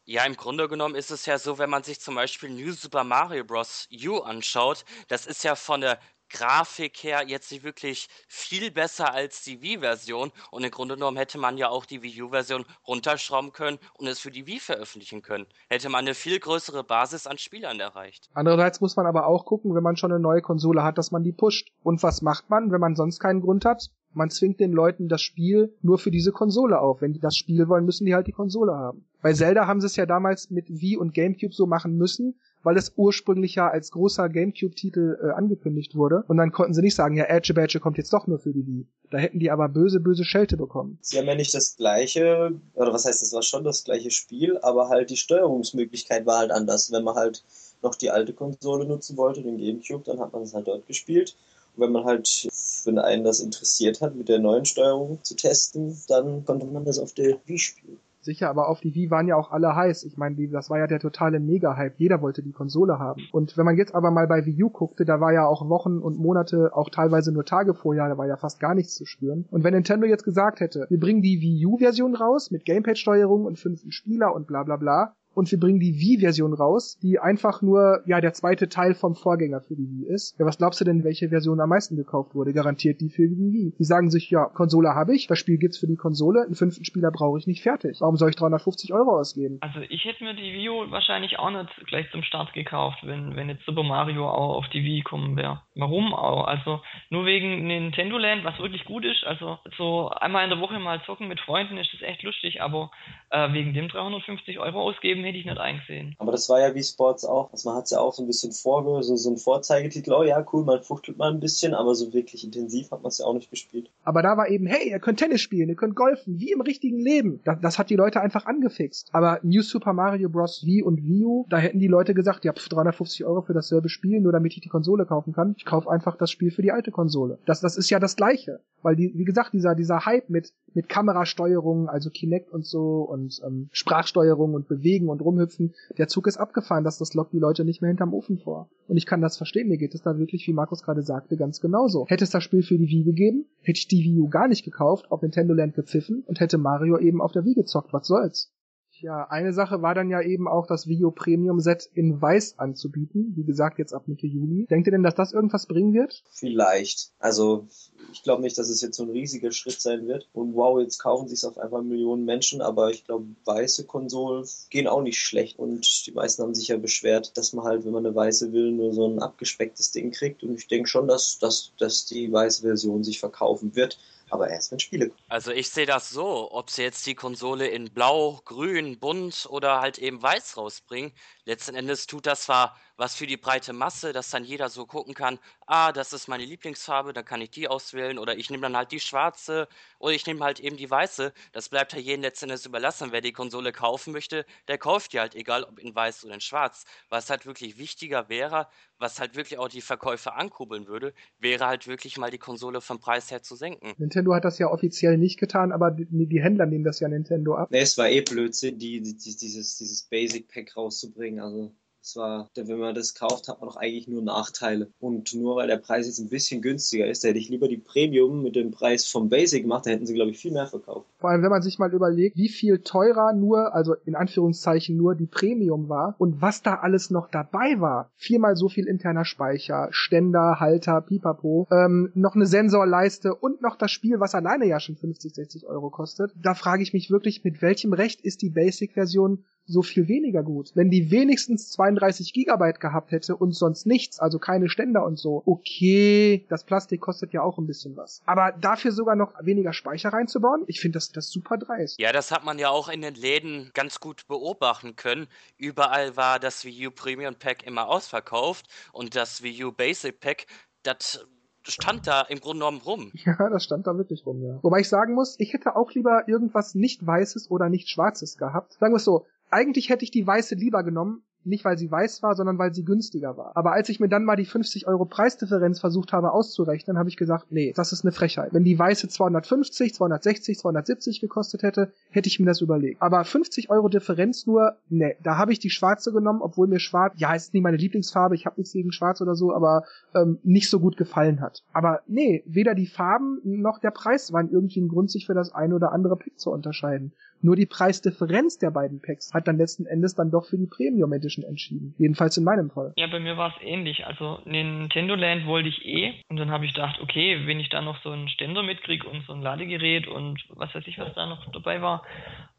Ja, im Grunde genommen ist es ja so, wenn man sich zum Beispiel New Super Mario Bros. U anschaut, das ist ja von der Grafik her jetzt nicht wirklich viel besser als die Wii-Version und im Grunde genommen hätte man ja auch die Wii U-Version runterschrauben können und es für die Wii veröffentlichen können. Hätte man eine viel größere Basis an Spielern erreicht. Andererseits muss man aber auch gucken, wenn man schon eine neue Konsole hat, dass man die pusht. Und was macht man, wenn man sonst keinen Grund hat? Man zwingt den Leuten das Spiel nur für diese Konsole auf. Wenn die das Spiel wollen, müssen die halt die Konsole haben. Bei Zelda haben sie es ja damals mit Wii und GameCube so machen müssen, weil es ursprünglich ja als großer GameCube-Titel äh, angekündigt wurde. Und dann konnten sie nicht sagen, ja, Edge Badge kommt jetzt doch nur für die Wii. Da hätten die aber böse, böse Schelte bekommen. Sie haben ja nicht das gleiche, oder was heißt, es war schon das gleiche Spiel, aber halt die Steuerungsmöglichkeit war halt anders. Wenn man halt noch die alte Konsole nutzen wollte, den GameCube, dann hat man es halt dort gespielt. Wenn man halt, wenn einen das interessiert hat, mit der neuen Steuerung zu testen, dann konnte man das auf der Wii spielen. Sicher, aber auf die Wii waren ja auch alle heiß. Ich meine, das war ja der totale Mega-Hype. Jeder wollte die Konsole haben. Und wenn man jetzt aber mal bei Wii U guckte, da war ja auch Wochen und Monate, auch teilweise nur Tage vorher, da war ja fast gar nichts zu spüren. Und wenn Nintendo jetzt gesagt hätte, wir bringen die Wii U-Version raus mit Gamepad-Steuerung und fünften Spieler und bla bla bla, und wir bringen die Wii-Version raus, die einfach nur ja der zweite Teil vom Vorgänger für die Wii ist. Ja, was glaubst du denn, welche Version am meisten gekauft wurde? Garantiert die für die Wii. Die sagen sich, ja, Konsole habe ich, das Spiel gibt's für die Konsole, einen fünften Spieler brauche ich nicht fertig. Warum soll ich 350 Euro ausgeben? Also ich hätte mir die Wii U wahrscheinlich auch nicht gleich zum Start gekauft, wenn, wenn jetzt Super Mario auch auf die Wii kommen wäre. Warum auch? Also nur wegen Nintendo Land, was wirklich gut ist. Also so einmal in der Woche mal zocken mit Freunden ist das echt lustig, aber äh, wegen dem 350 Euro ausgeben hätte ich nicht eingesehen. Aber das war ja wie Sports auch. Also man hat es ja auch so ein bisschen vorge, so, so ein Vorzeigetitel. Oh ja, cool, man fuchtelt mal ein bisschen, aber so wirklich intensiv hat man es ja auch nicht gespielt. Aber da war eben, hey, ihr könnt Tennis spielen, ihr könnt golfen, wie im richtigen Leben. Das, das hat die Leute einfach angefixt. Aber New Super Mario Bros. Wii und Wii U, da hätten die Leute gesagt, ja, 350 Euro für dasselbe Spiel, nur damit ich die Konsole kaufen kann. Ich kaufe einfach das Spiel für die alte Konsole. Das, das ist ja das Gleiche. Weil die, wie gesagt, dieser, dieser Hype mit, mit Kamerasteuerung, also Kinect und so und ähm, Sprachsteuerung und Bewegen und Rumhüpfen, der Zug ist abgefahren, dass das lockt die Leute nicht mehr hinterm Ofen vor. Und ich kann das verstehen, mir geht es da wirklich, wie Markus gerade sagte, ganz genauso. Hätte es das Spiel für die Wii gegeben, hätte ich die Wii U gar nicht gekauft, auf Nintendo Land gepfiffen und hätte Mario eben auf der Wii gezockt, was soll's. Ja, eine Sache war dann ja eben auch das Video Premium Set in Weiß anzubieten. Wie gesagt, jetzt ab Mitte Juli. Denkt ihr denn, dass das irgendwas bringen wird? Vielleicht. Also, ich glaube nicht, dass es jetzt so ein riesiger Schritt sein wird. Und wow, jetzt kaufen sich auf einmal Millionen Menschen, aber ich glaube, weiße Konsolen gehen auch nicht schlecht. Und die meisten haben sich ja beschwert, dass man halt, wenn man eine weiße will, nur so ein abgespecktes Ding kriegt. Und ich denke schon, dass, dass, dass die weiße Version sich verkaufen wird aber erst wenn Spiele kommen. Also ich sehe das so, ob sie jetzt die Konsole in blau, grün, bunt oder halt eben weiß rausbringen, letzten Endes tut das zwar was für die breite Masse, dass dann jeder so gucken kann, ah, das ist meine Lieblingsfarbe, dann kann ich die auswählen oder ich nehme dann halt die schwarze oder ich nehme halt eben die weiße. Das bleibt ja jedem letzten Endes überlassen. Wer die Konsole kaufen möchte, der kauft die halt, egal ob in weiß oder in schwarz. Was halt wirklich wichtiger wäre, was halt wirklich auch die Verkäufe ankurbeln würde, wäre halt wirklich mal die Konsole vom Preis her zu senken. Nintendo hat das ja offiziell nicht getan, aber die, die Händler nehmen das ja Nintendo ab. Nee, es war eh Blödsinn, die, die, dieses, dieses Basic Pack rauszubringen. Also es war, wenn man das kauft, hat man doch eigentlich nur Nachteile. Und nur weil der Preis jetzt ein bisschen günstiger ist, da hätte ich lieber die Premium mit dem Preis vom Basic gemacht, da hätten sie, glaube ich, viel mehr verkauft. Vor allem, wenn man sich mal überlegt, wie viel teurer nur, also in Anführungszeichen nur die Premium war und was da alles noch dabei war. Viermal so viel interner Speicher, Ständer, Halter, Pipapo, ähm, noch eine Sensorleiste und noch das Spiel, was alleine ja schon 50, 60 Euro kostet. Da frage ich mich wirklich, mit welchem Recht ist die Basic-Version so viel weniger gut. Wenn die wenigstens 32 Gigabyte gehabt hätte und sonst nichts, also keine Ständer und so, okay, das Plastik kostet ja auch ein bisschen was. Aber dafür sogar noch weniger Speicher reinzubauen, ich finde das, das super dreist. Ja, das hat man ja auch in den Läden ganz gut beobachten können. Überall war das Wii U Premium Pack immer ausverkauft und das Wii U Basic Pack, das stand da im Grunde genommen rum. Ja, das stand da wirklich rum, ja. Wobei ich sagen muss, ich hätte auch lieber irgendwas nicht Weißes oder nicht Schwarzes gehabt. Sagen wir es so, eigentlich hätte ich die Weiße lieber genommen, nicht weil sie weiß war, sondern weil sie günstiger war. Aber als ich mir dann mal die 50 Euro Preisdifferenz versucht habe auszurechnen, habe ich gesagt, nee, das ist eine Frechheit. Wenn die weiße 250, 260, 270 gekostet hätte, hätte ich mir das überlegt. Aber 50 Euro Differenz nur, nee, da habe ich die schwarze genommen, obwohl mir schwarz, ja, ist nicht meine Lieblingsfarbe, ich habe nichts gegen schwarz oder so, aber ähm, nicht so gut gefallen hat. Aber nee, weder die Farben noch der Preis waren irgendwie ein Grund, sich für das eine oder andere Pick zu unterscheiden. Nur die Preisdifferenz der beiden Packs hat dann letzten Endes dann doch für die Premium Edition entschieden. Jedenfalls in meinem Fall. Ja, bei mir war es ähnlich. Also Nintendo Land wollte ich eh und dann habe ich gedacht, okay, wenn ich da noch so einen Ständer mitkriege und so ein Ladegerät und was weiß ich, was da noch dabei war,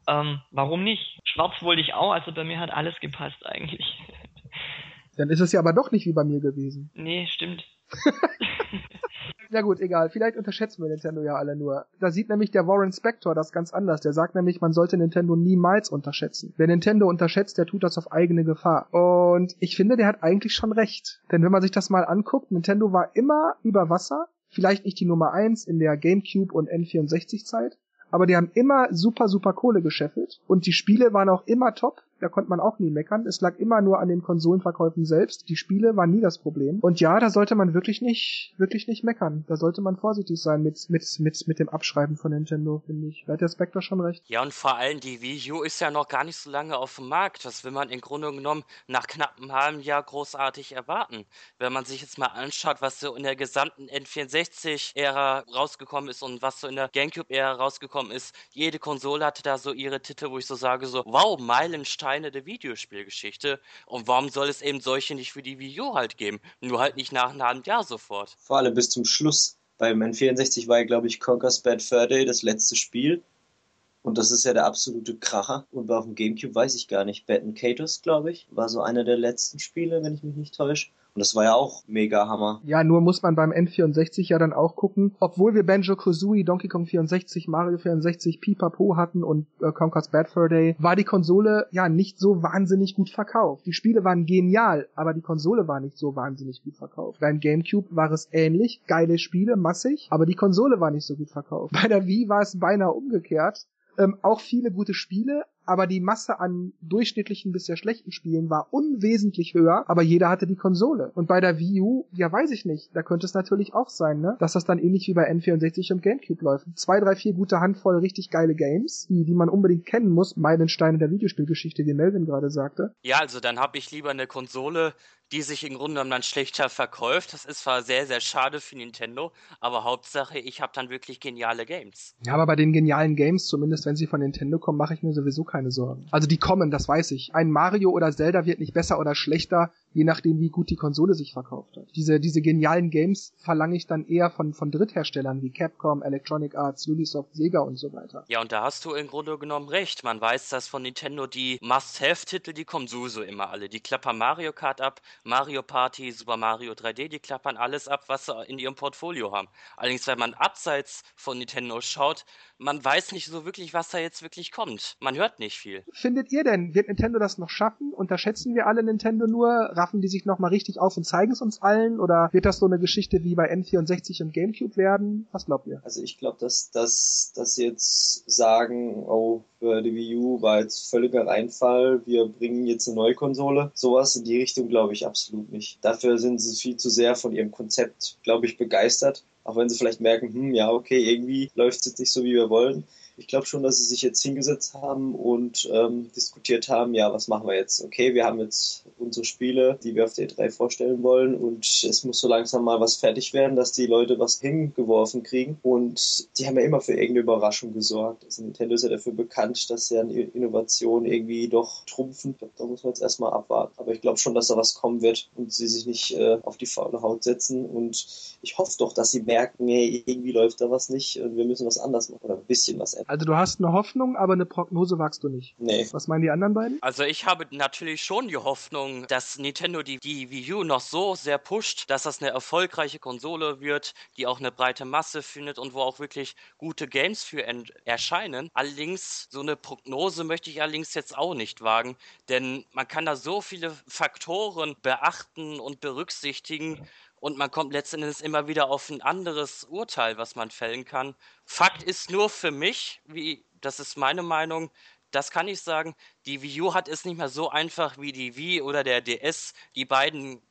ähm, warum nicht? Schwarz wollte ich auch, also bei mir hat alles gepasst eigentlich. Dann ist es ja aber doch nicht wie bei mir gewesen. Nee, stimmt. Ja gut, egal. Vielleicht unterschätzen wir Nintendo ja alle nur. Da sieht nämlich der Warren Spector das ganz anders. Der sagt nämlich, man sollte Nintendo niemals unterschätzen. Wer Nintendo unterschätzt, der tut das auf eigene Gefahr. Und ich finde, der hat eigentlich schon recht. Denn wenn man sich das mal anguckt, Nintendo war immer über Wasser. Vielleicht nicht die Nummer eins in der GameCube und N64 Zeit. Aber die haben immer super, super Kohle gescheffelt. Und die Spiele waren auch immer top da konnte man auch nie meckern. Es lag immer nur an den Konsolenverkäufen selbst. Die Spiele waren nie das Problem. Und ja, da sollte man wirklich nicht, wirklich nicht meckern. Da sollte man vorsichtig sein mit, mit, mit, mit dem Abschreiben von Nintendo, finde ich. Da hat der Spectre schon recht. Ja, und vor allem die Wii U ist ja noch gar nicht so lange auf dem Markt. Das will man im Grunde genommen nach knapp einem halben Jahr großartig erwarten. Wenn man sich jetzt mal anschaut, was so in der gesamten N64-Ära rausgekommen ist und was so in der GameCube-Ära rausgekommen ist, jede Konsole hatte da so ihre Titel, wo ich so sage, so, wow, Meilenstein Steine der Videospielgeschichte. Und warum soll es eben solche nicht für die Wii U halt geben? Nur halt nicht nach einem halben Jahr sofort. Vor allem bis zum Schluss. Beim N64 war ja, glaube ich, Conker's Bad Fur Day das letzte Spiel. Und das ist ja der absolute Kracher. Und auf dem Gamecube weiß ich gar nicht. Bad Katos, glaube ich, war so einer der letzten Spiele, wenn ich mich nicht täusche. Und das war ja auch mega Hammer. Ja, nur muss man beim N64 ja dann auch gucken, obwohl wir Banjo-Kazooie, Donkey Kong 64, Mario 64, Pipapo hatten und äh, Conker's Bad Fur Day, war die Konsole ja nicht so wahnsinnig gut verkauft. Die Spiele waren genial, aber die Konsole war nicht so wahnsinnig gut verkauft. Beim GameCube war es ähnlich, geile Spiele, massig, aber die Konsole war nicht so gut verkauft. Bei der Wii war es beinahe umgekehrt. Ähm, auch viele gute Spiele, aber die Masse an durchschnittlichen bis sehr schlechten Spielen war unwesentlich höher, aber jeder hatte die Konsole. Und bei der Wii U, ja weiß ich nicht, da könnte es natürlich auch sein, ne, dass das dann ähnlich wie bei N64 und GameCube läuft. Zwei, drei, vier gute Handvoll richtig geile Games, die, die man unbedingt kennen muss, Meilensteine der Videospielgeschichte, die Melvin gerade sagte. Ja, also dann habe ich lieber eine Konsole, die sich im Grunde genommen dann schlechter verkauft. Das ist zwar sehr, sehr schade für Nintendo, aber Hauptsache, ich habe dann wirklich geniale Games. Ja, aber bei den genialen Games, zumindest wenn sie von Nintendo kommen, mache ich mir sowieso keine Sorgen. Also die kommen, das weiß ich. Ein Mario oder Zelda wird nicht besser oder schlechter, je nachdem, wie gut die Konsole sich verkauft hat. Diese, diese genialen Games verlange ich dann eher von, von Drittherstellern wie Capcom, Electronic Arts, Ubisoft, Sega und so weiter. Ja, und da hast du im Grunde genommen recht. Man weiß, dass von Nintendo die Must-Have-Titel, die kommen sowieso immer alle. Die klappern Mario Kart ab, Mario Party, Super Mario 3D, die klappern alles ab, was sie in ihrem Portfolio haben. Allerdings, wenn man abseits von Nintendo schaut, man weiß nicht so wirklich, was da jetzt wirklich kommt. Man hört nicht viel. Findet ihr denn, wird Nintendo das noch schaffen? Unterschätzen wir alle Nintendo nur? Raffen die sich nochmal richtig auf und zeigen es uns allen? Oder wird das so eine Geschichte wie bei N64 und GameCube werden? Was glaubt ihr? Also ich glaube, dass, dass, dass jetzt sagen, oh, die Wii U war jetzt völliger Reinfall, wir bringen jetzt eine neue Konsole. Sowas in die Richtung glaube ich absolut nicht. Dafür sind sie viel zu sehr von ihrem Konzept, glaube ich, begeistert. Auch wenn sie vielleicht merken, hm, ja, okay, irgendwie läuft es jetzt nicht so, wie wir wollen. Ich glaube schon, dass sie sich jetzt hingesetzt haben und ähm, diskutiert haben, ja, was machen wir jetzt? Okay, wir haben jetzt unsere Spiele, die wir auf der E3 vorstellen wollen und es muss so langsam mal was fertig werden, dass die Leute was hingeworfen kriegen und die haben ja immer für irgendeine Überraschung gesorgt. Also Nintendo ist ja dafür bekannt, dass sie an Innovation irgendwie doch trumpfen. Ich glaube, da muss man jetzt erstmal abwarten. Aber ich glaube schon, dass da was kommen wird und sie sich nicht äh, auf die faule Haut setzen und ich hoffe doch, dass sie merken, hey, irgendwie läuft da was nicht und wir müssen was anders machen oder ein bisschen was ändern. Also du hast eine Hoffnung, aber eine Prognose wagst du nicht. Nee. Was meinen die anderen beiden? Also ich habe natürlich schon die Hoffnung, dass Nintendo die, die Wii U noch so sehr pusht, dass das eine erfolgreiche Konsole wird, die auch eine breite Masse findet und wo auch wirklich gute Games für erscheinen. Allerdings, so eine Prognose möchte ich allerdings jetzt auch nicht wagen, denn man kann da so viele Faktoren beachten und berücksichtigen, und man kommt letztendlich immer wieder auf ein anderes Urteil, was man fällen kann. Fakt ist nur für mich, wie das ist meine Meinung, das kann ich sagen, die Wii U hat es nicht mehr so einfach wie die Wii oder der DS. Die beiden,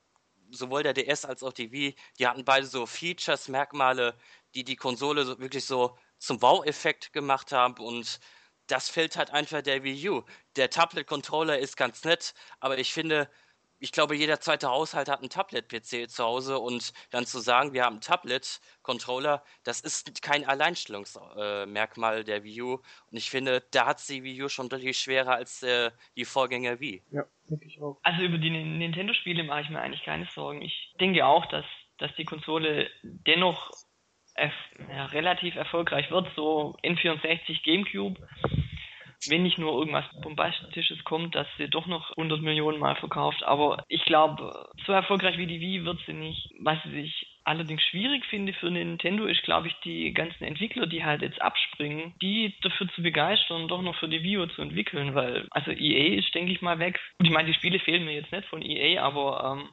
sowohl der DS als auch die Wii, die hatten beide so Features, Merkmale, die die Konsole so, wirklich so zum Wow-Effekt gemacht haben und das fällt halt einfach der Wii U. Der Tablet-Controller ist ganz nett, aber ich finde, ich glaube, jeder zweite Haushalt hat einen Tablet-PC zu Hause und dann zu sagen, wir haben einen Tablet-Controller, das ist kein Alleinstellungsmerkmal der Wii U. Und ich finde, da hat die Wii U schon deutlich schwerer als äh, die Vorgänger Wii. Ja, denke ich auch. Also über die Nintendo-Spiele mache ich mir eigentlich keine Sorgen. Ich denke auch, dass, dass die Konsole dennoch ja, relativ erfolgreich wird, so N64 GameCube wenn nicht nur irgendwas Bombastisches kommt, dass sie doch noch 100 Millionen Mal verkauft. Aber ich glaube, so erfolgreich wie die Wii wird sie nicht. Was ich allerdings schwierig finde für Nintendo ist, glaube ich, die ganzen Entwickler, die halt jetzt abspringen, die dafür zu begeistern, doch noch für die Wii U zu entwickeln, weil, also EA ist, denke ich mal, weg. Und ich meine, die Spiele fehlen mir jetzt nicht von EA, aber ähm,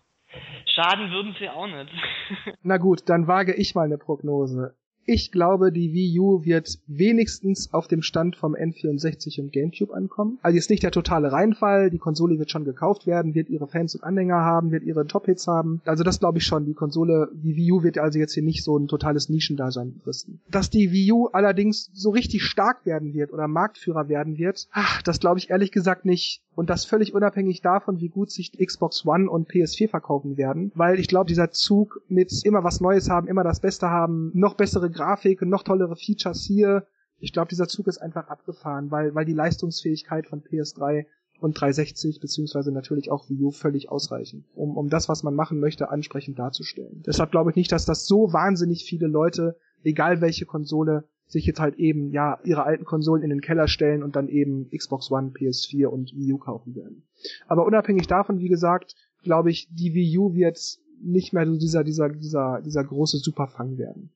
Schaden würden sie auch nicht. Na gut, dann wage ich mal eine Prognose. Ich glaube, die Wii U wird wenigstens auf dem Stand vom N64 und GameCube ankommen. Also jetzt nicht der totale Reinfall, die Konsole wird schon gekauft werden, wird ihre Fans und Anhänger haben, wird ihre Top-Hits haben. Also das glaube ich schon. Die Konsole, die Wii U wird also jetzt hier nicht so ein totales Nischendasein fristen. Dass die Wii U allerdings so richtig stark werden wird oder Marktführer werden wird, ach, das glaube ich ehrlich gesagt nicht. Und das völlig unabhängig davon, wie gut sich Xbox One und PS4 verkaufen werden. Weil ich glaube, dieser Zug mit immer was Neues haben, immer das Beste haben, noch bessere Grafik, noch tollere Features hier, ich glaube, dieser Zug ist einfach abgefahren, weil, weil die Leistungsfähigkeit von PS3 und 360 beziehungsweise natürlich auch Wii U völlig ausreichen, um, um das, was man machen möchte, ansprechend darzustellen. Deshalb glaube ich nicht, dass das so wahnsinnig viele Leute, egal welche Konsole, sich jetzt halt eben, ja, ihre alten Konsolen in den Keller stellen und dann eben Xbox One, PS4 und Wii U kaufen werden. Aber unabhängig davon, wie gesagt, glaube ich, die Wii U wird nicht mehr so dieser, dieser, dieser, dieser große Superfang werden.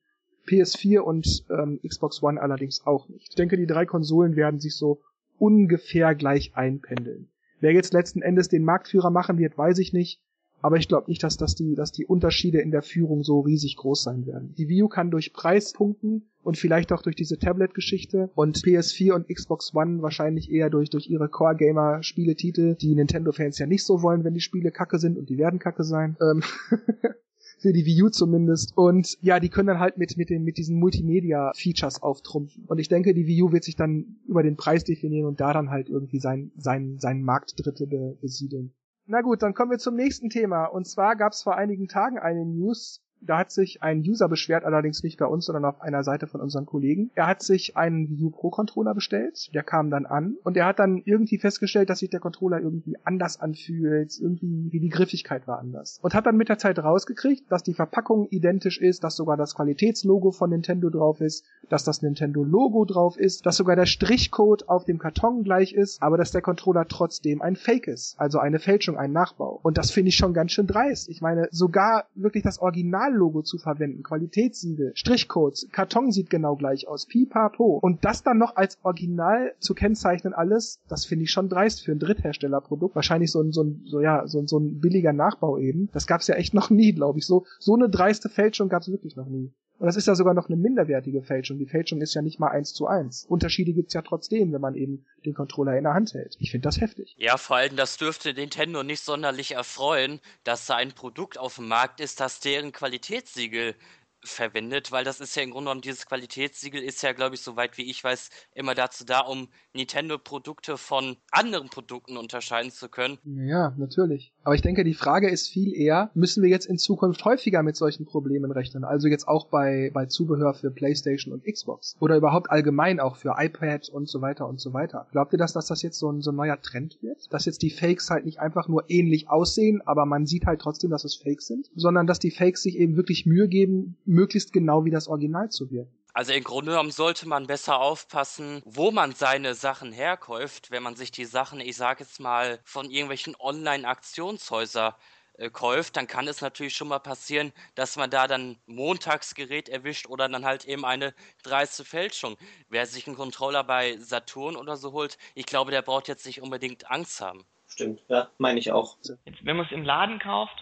PS4 und ähm, Xbox One allerdings auch nicht. Ich denke, die drei Konsolen werden sich so ungefähr gleich einpendeln. Wer jetzt letzten Endes den Marktführer machen wird, weiß ich nicht. Aber ich glaube nicht, dass, dass, die, dass die Unterschiede in der Führung so riesig groß sein werden. Die Wii U kann durch Preis punkten und vielleicht auch durch diese Tablet-Geschichte und PS4 und Xbox One wahrscheinlich eher durch, durch ihre Core-Gamer-Spieletitel, die Nintendo-Fans ja nicht so wollen, wenn die Spiele kacke sind und die werden kacke sein. Ähm für die Wii U zumindest. Und ja, die können dann halt mit, mit, den, mit diesen Multimedia-Features auftrumpfen. Und ich denke, die Wii U wird sich dann über den Preis definieren und da dann halt irgendwie sein, sein, sein Marktdritte be besiedeln. Na gut, dann kommen wir zum nächsten Thema. Und zwar gab es vor einigen Tagen eine News, da hat sich ein User beschwert, allerdings nicht bei uns, sondern auf einer Seite von unseren Kollegen. Er hat sich einen Wii U Pro Controller bestellt, der kam dann an und er hat dann irgendwie festgestellt, dass sich der Controller irgendwie anders anfühlt, irgendwie wie die Griffigkeit war anders. Und hat dann mit der Zeit rausgekriegt, dass die Verpackung identisch ist, dass sogar das Qualitätslogo von Nintendo drauf ist, dass das Nintendo Logo drauf ist, dass sogar der Strichcode auf dem Karton gleich ist, aber dass der Controller trotzdem ein Fake ist, also eine Fälschung, ein Nachbau. Und das finde ich schon ganz schön dreist. Ich meine, sogar wirklich das Original Originallogo zu verwenden, Qualitätssiegel, Strichcodes, Karton sieht genau gleich aus, pipapo. Und das dann noch als Original zu kennzeichnen alles, das finde ich schon dreist für ein Drittherstellerprodukt. Wahrscheinlich so ein, so ein, so, ja, so, so ein billiger Nachbau eben. Das gab's ja echt noch nie, glaube ich. So, so eine dreiste Fälschung gab's wirklich noch nie. Und das ist ja sogar noch eine minderwertige Fälschung. Die Fälschung ist ja nicht mal eins zu eins. Unterschiede gibt's ja trotzdem, wenn man eben den Controller in der Hand hält. Ich finde das heftig. Ja, vor allem, das dürfte Nintendo nicht sonderlich erfreuen, dass da ein Produkt auf dem Markt ist, das deren Qualitätssiegel verwendet, weil das ist ja im Grunde genommen, dieses Qualitätssiegel ist ja, glaube ich, soweit wie ich weiß, immer dazu da, um Nintendo-Produkte von anderen Produkten unterscheiden zu können. Ja, natürlich. Aber ich denke, die Frage ist viel eher, müssen wir jetzt in Zukunft häufiger mit solchen Problemen rechnen? Also jetzt auch bei, bei Zubehör für PlayStation und Xbox. Oder überhaupt allgemein auch für iPad und so weiter und so weiter. Glaubt ihr, dass, dass das jetzt so ein, so ein neuer Trend wird? Dass jetzt die Fakes halt nicht einfach nur ähnlich aussehen, aber man sieht halt trotzdem, dass es Fakes sind? Sondern dass die Fakes sich eben wirklich Mühe geben, möglichst genau wie das Original zu wirken. Also im Grunde genommen sollte man besser aufpassen, wo man seine Sachen herkäuft, wenn man sich die Sachen, ich sage jetzt mal, von irgendwelchen Online-Aktionshäusern äh, kauft, dann kann es natürlich schon mal passieren, dass man da dann Montagsgerät erwischt oder dann halt eben eine dreiste Fälschung. Wer sich einen Controller bei Saturn oder so holt, ich glaube, der braucht jetzt nicht unbedingt Angst haben. Stimmt, ja, meine ich auch. Jetzt, wenn man es im Laden kauft,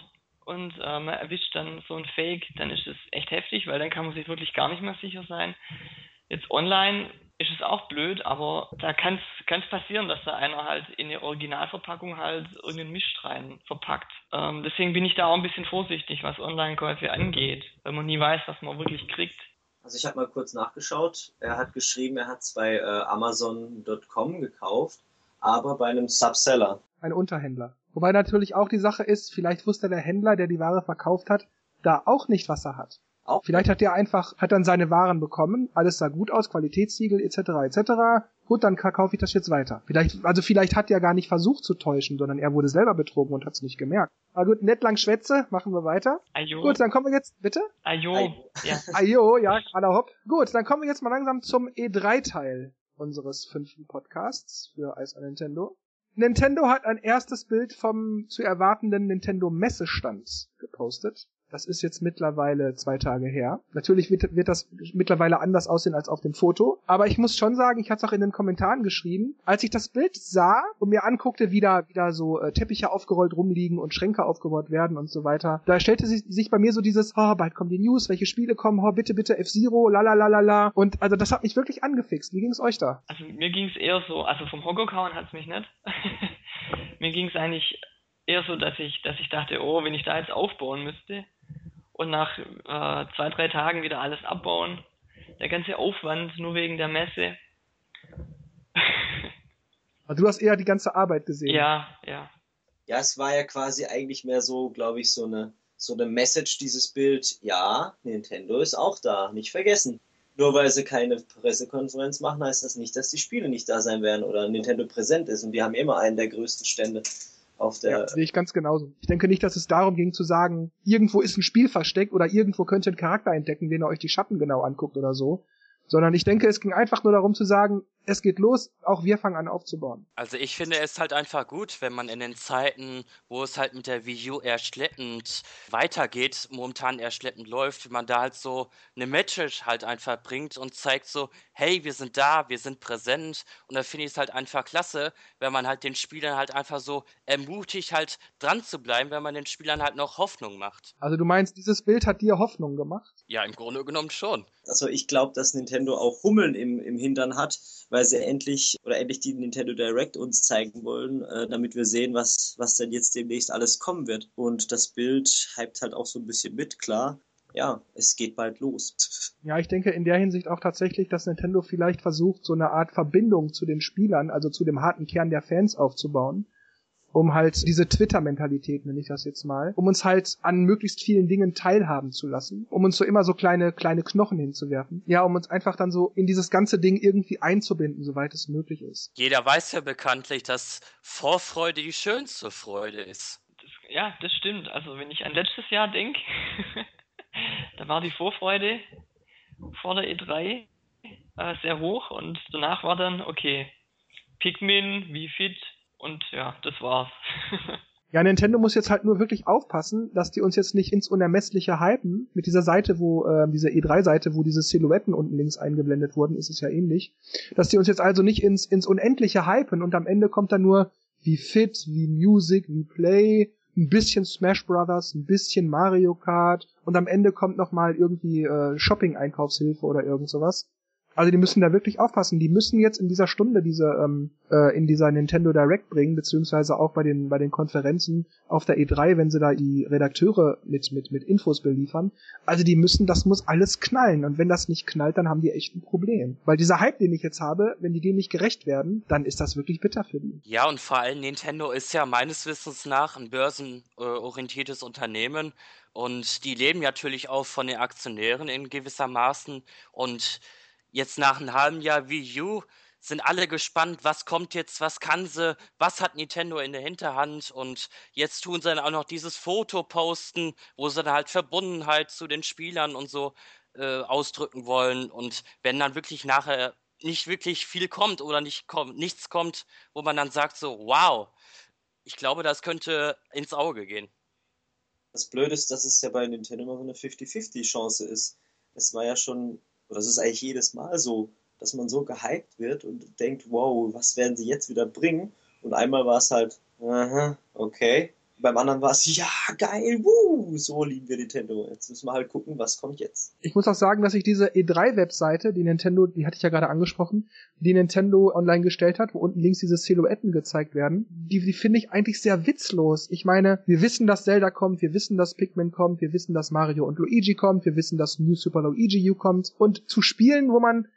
und äh, man erwischt dann so ein Fake, dann ist es echt heftig, weil dann kann man sich wirklich gar nicht mehr sicher sein. Jetzt online ist es auch blöd, aber da kann es passieren, dass da einer halt in eine Originalverpackung halt irgendeinen Mist rein verpackt. Ähm, deswegen bin ich da auch ein bisschen vorsichtig, was Online-Käufe angeht, weil man nie weiß, was man wirklich kriegt. Also ich habe mal kurz nachgeschaut. Er hat geschrieben, er hat es bei äh, Amazon.com gekauft, aber bei einem Subseller. Ein Unterhändler. Wobei natürlich auch die Sache ist, vielleicht wusste der Händler, der die Ware verkauft hat, da auch nicht, was er hat. Auch Vielleicht hat der einfach, hat dann seine Waren bekommen, alles sah gut aus, Qualitätssiegel etc. etc. Gut, dann kaufe ich das jetzt weiter. Vielleicht, also vielleicht hat er gar nicht versucht zu täuschen, sondern er wurde selber betrogen und hat es nicht gemerkt. Aber gut, nett lang Schwätze, machen wir weiter. Ajo. Gut, dann kommen wir jetzt, bitte? Ajo. Ja. Ajo, ja, aller hopp. Gut, dann kommen wir jetzt mal langsam zum E3-Teil unseres fünften Podcasts für Ice on Nintendo. Nintendo hat ein erstes Bild vom zu erwartenden Nintendo Messestand gepostet. Das ist jetzt mittlerweile zwei Tage her. Natürlich wird, wird das mittlerweile anders aussehen als auf dem Foto. Aber ich muss schon sagen, ich hatte es auch in den Kommentaren geschrieben, als ich das Bild sah und mir anguckte, wie da wieder so äh, Teppiche aufgerollt rumliegen und Schränke aufgebaut werden und so weiter, da stellte sich, sich bei mir so dieses, oh, bald kommen die News, welche Spiele kommen, oh, bitte, bitte, F-Zero, la Und also das hat mich wirklich angefixt. Wie ging es euch da? Also mir ging es eher so, also vom Hogokauen hat es mich nicht. mir ging es eigentlich eher so, dass ich, dass ich dachte, oh, wenn ich da jetzt aufbauen müsste, und nach äh, zwei, drei Tagen wieder alles abbauen. Der ganze Aufwand nur wegen der Messe. Also du hast eher die ganze Arbeit gesehen. Ja, ja. Ja, es war ja quasi eigentlich mehr so, glaube ich, so eine, so eine Message, dieses Bild. Ja, Nintendo ist auch da, nicht vergessen. Nur weil sie keine Pressekonferenz machen, heißt das nicht, dass die Spiele nicht da sein werden oder Nintendo präsent ist. Und die haben immer einen der größten Stände auf der. Ja, sehe ich ganz genauso. Ich denke nicht, dass es darum ging zu sagen, irgendwo ist ein Spiel versteckt oder irgendwo könnt ihr einen Charakter entdecken, den ihr euch die Schatten genau anguckt oder so. Sondern ich denke, es ging einfach nur darum zu sagen, es geht los, auch wir fangen an aufzubauen. Also ich finde es halt einfach gut, wenn man in den Zeiten, wo es halt mit der Wii U eher schleppend weitergeht, momentan eher schleppend läuft, wenn man da halt so eine Message halt einfach bringt und zeigt so, hey, wir sind da, wir sind präsent und da finde ich es halt einfach klasse, wenn man halt den Spielern halt einfach so ermutigt halt dran zu bleiben, wenn man den Spielern halt noch Hoffnung macht. Also du meinst, dieses Bild hat dir Hoffnung gemacht? Ja, im Grunde genommen schon. Also ich glaube, dass Nintendo auch Hummeln im, im Hintern hat, weil sie endlich oder endlich die Nintendo Direct uns zeigen wollen, äh, damit wir sehen, was, was denn jetzt demnächst alles kommen wird. Und das Bild hypt halt auch so ein bisschen mit, klar. Ja, es geht bald los. Ja, ich denke in der Hinsicht auch tatsächlich, dass Nintendo vielleicht versucht, so eine Art Verbindung zu den Spielern, also zu dem harten Kern der Fans aufzubauen um halt diese Twitter-Mentalität, nenne ich das jetzt mal, um uns halt an möglichst vielen Dingen teilhaben zu lassen, um uns so immer so kleine, kleine Knochen hinzuwerfen. Ja, um uns einfach dann so in dieses ganze Ding irgendwie einzubinden, soweit es möglich ist. Jeder weiß ja bekanntlich, dass Vorfreude die schönste Freude ist. Das, ja, das stimmt. Also wenn ich an letztes Jahr denke, da war die Vorfreude vor der E3 äh, sehr hoch und danach war dann, okay, Pikmin, wie fit, und ja, das war's. ja, Nintendo muss jetzt halt nur wirklich aufpassen, dass die uns jetzt nicht ins Unermessliche hypen. Mit dieser Seite, wo, äh, diese E3-Seite, wo diese Silhouetten unten links eingeblendet wurden, ist es ja ähnlich. Dass die uns jetzt also nicht ins, ins Unendliche hypen und am Ende kommt dann nur wie Fit, wie Music, wie Play, ein bisschen Smash Brothers, ein bisschen Mario Kart und am Ende kommt noch mal irgendwie äh, Shopping-Einkaufshilfe oder irgend sowas. Also die müssen da wirklich aufpassen. Die müssen jetzt in dieser Stunde diese ähm, äh, in dieser Nintendo Direct bringen, beziehungsweise auch bei den bei den Konferenzen auf der E3, wenn sie da die Redakteure mit mit mit Infos beliefern. Also die müssen, das muss alles knallen. Und wenn das nicht knallt, dann haben die echt ein Problem. Weil dieser Hype, den ich jetzt habe, wenn die dem nicht gerecht werden, dann ist das wirklich bitter für die. Ja und vor allem Nintendo ist ja meines Wissens nach ein börsenorientiertes Unternehmen. Und die leben natürlich auch von den Aktionären in gewissermaßen und jetzt nach einem halben Jahr Wii U sind alle gespannt, was kommt jetzt, was kann sie, was hat Nintendo in der Hinterhand und jetzt tun sie dann auch noch dieses Foto posten, wo sie dann halt Verbundenheit zu den Spielern und so äh, ausdrücken wollen und wenn dann wirklich nachher nicht wirklich viel kommt oder nicht kommt, nichts kommt, wo man dann sagt so, wow, ich glaube, das könnte ins Auge gehen. Das Blöde ist, dass es ja bei Nintendo immer so eine 50-50 Chance ist. Es war ja schon und das ist eigentlich jedes Mal so, dass man so gehypt wird und denkt, wow, was werden sie jetzt wieder bringen? Und einmal war es halt, aha, okay. Beim anderen war es, ja, geil, wuh, so lieben wir Nintendo. Jetzt müssen wir halt gucken, was kommt jetzt. Ich muss auch sagen, dass ich diese E3-Webseite, die Nintendo, die hatte ich ja gerade angesprochen, die Nintendo online gestellt hat, wo unten links diese Silhouetten gezeigt werden, die, die finde ich eigentlich sehr witzlos. Ich meine, wir wissen, dass Zelda kommt, wir wissen, dass Pikmin kommt, wir wissen, dass Mario und Luigi kommt, wir wissen, dass New Super Luigi U kommt. Und zu Spielen, wo man,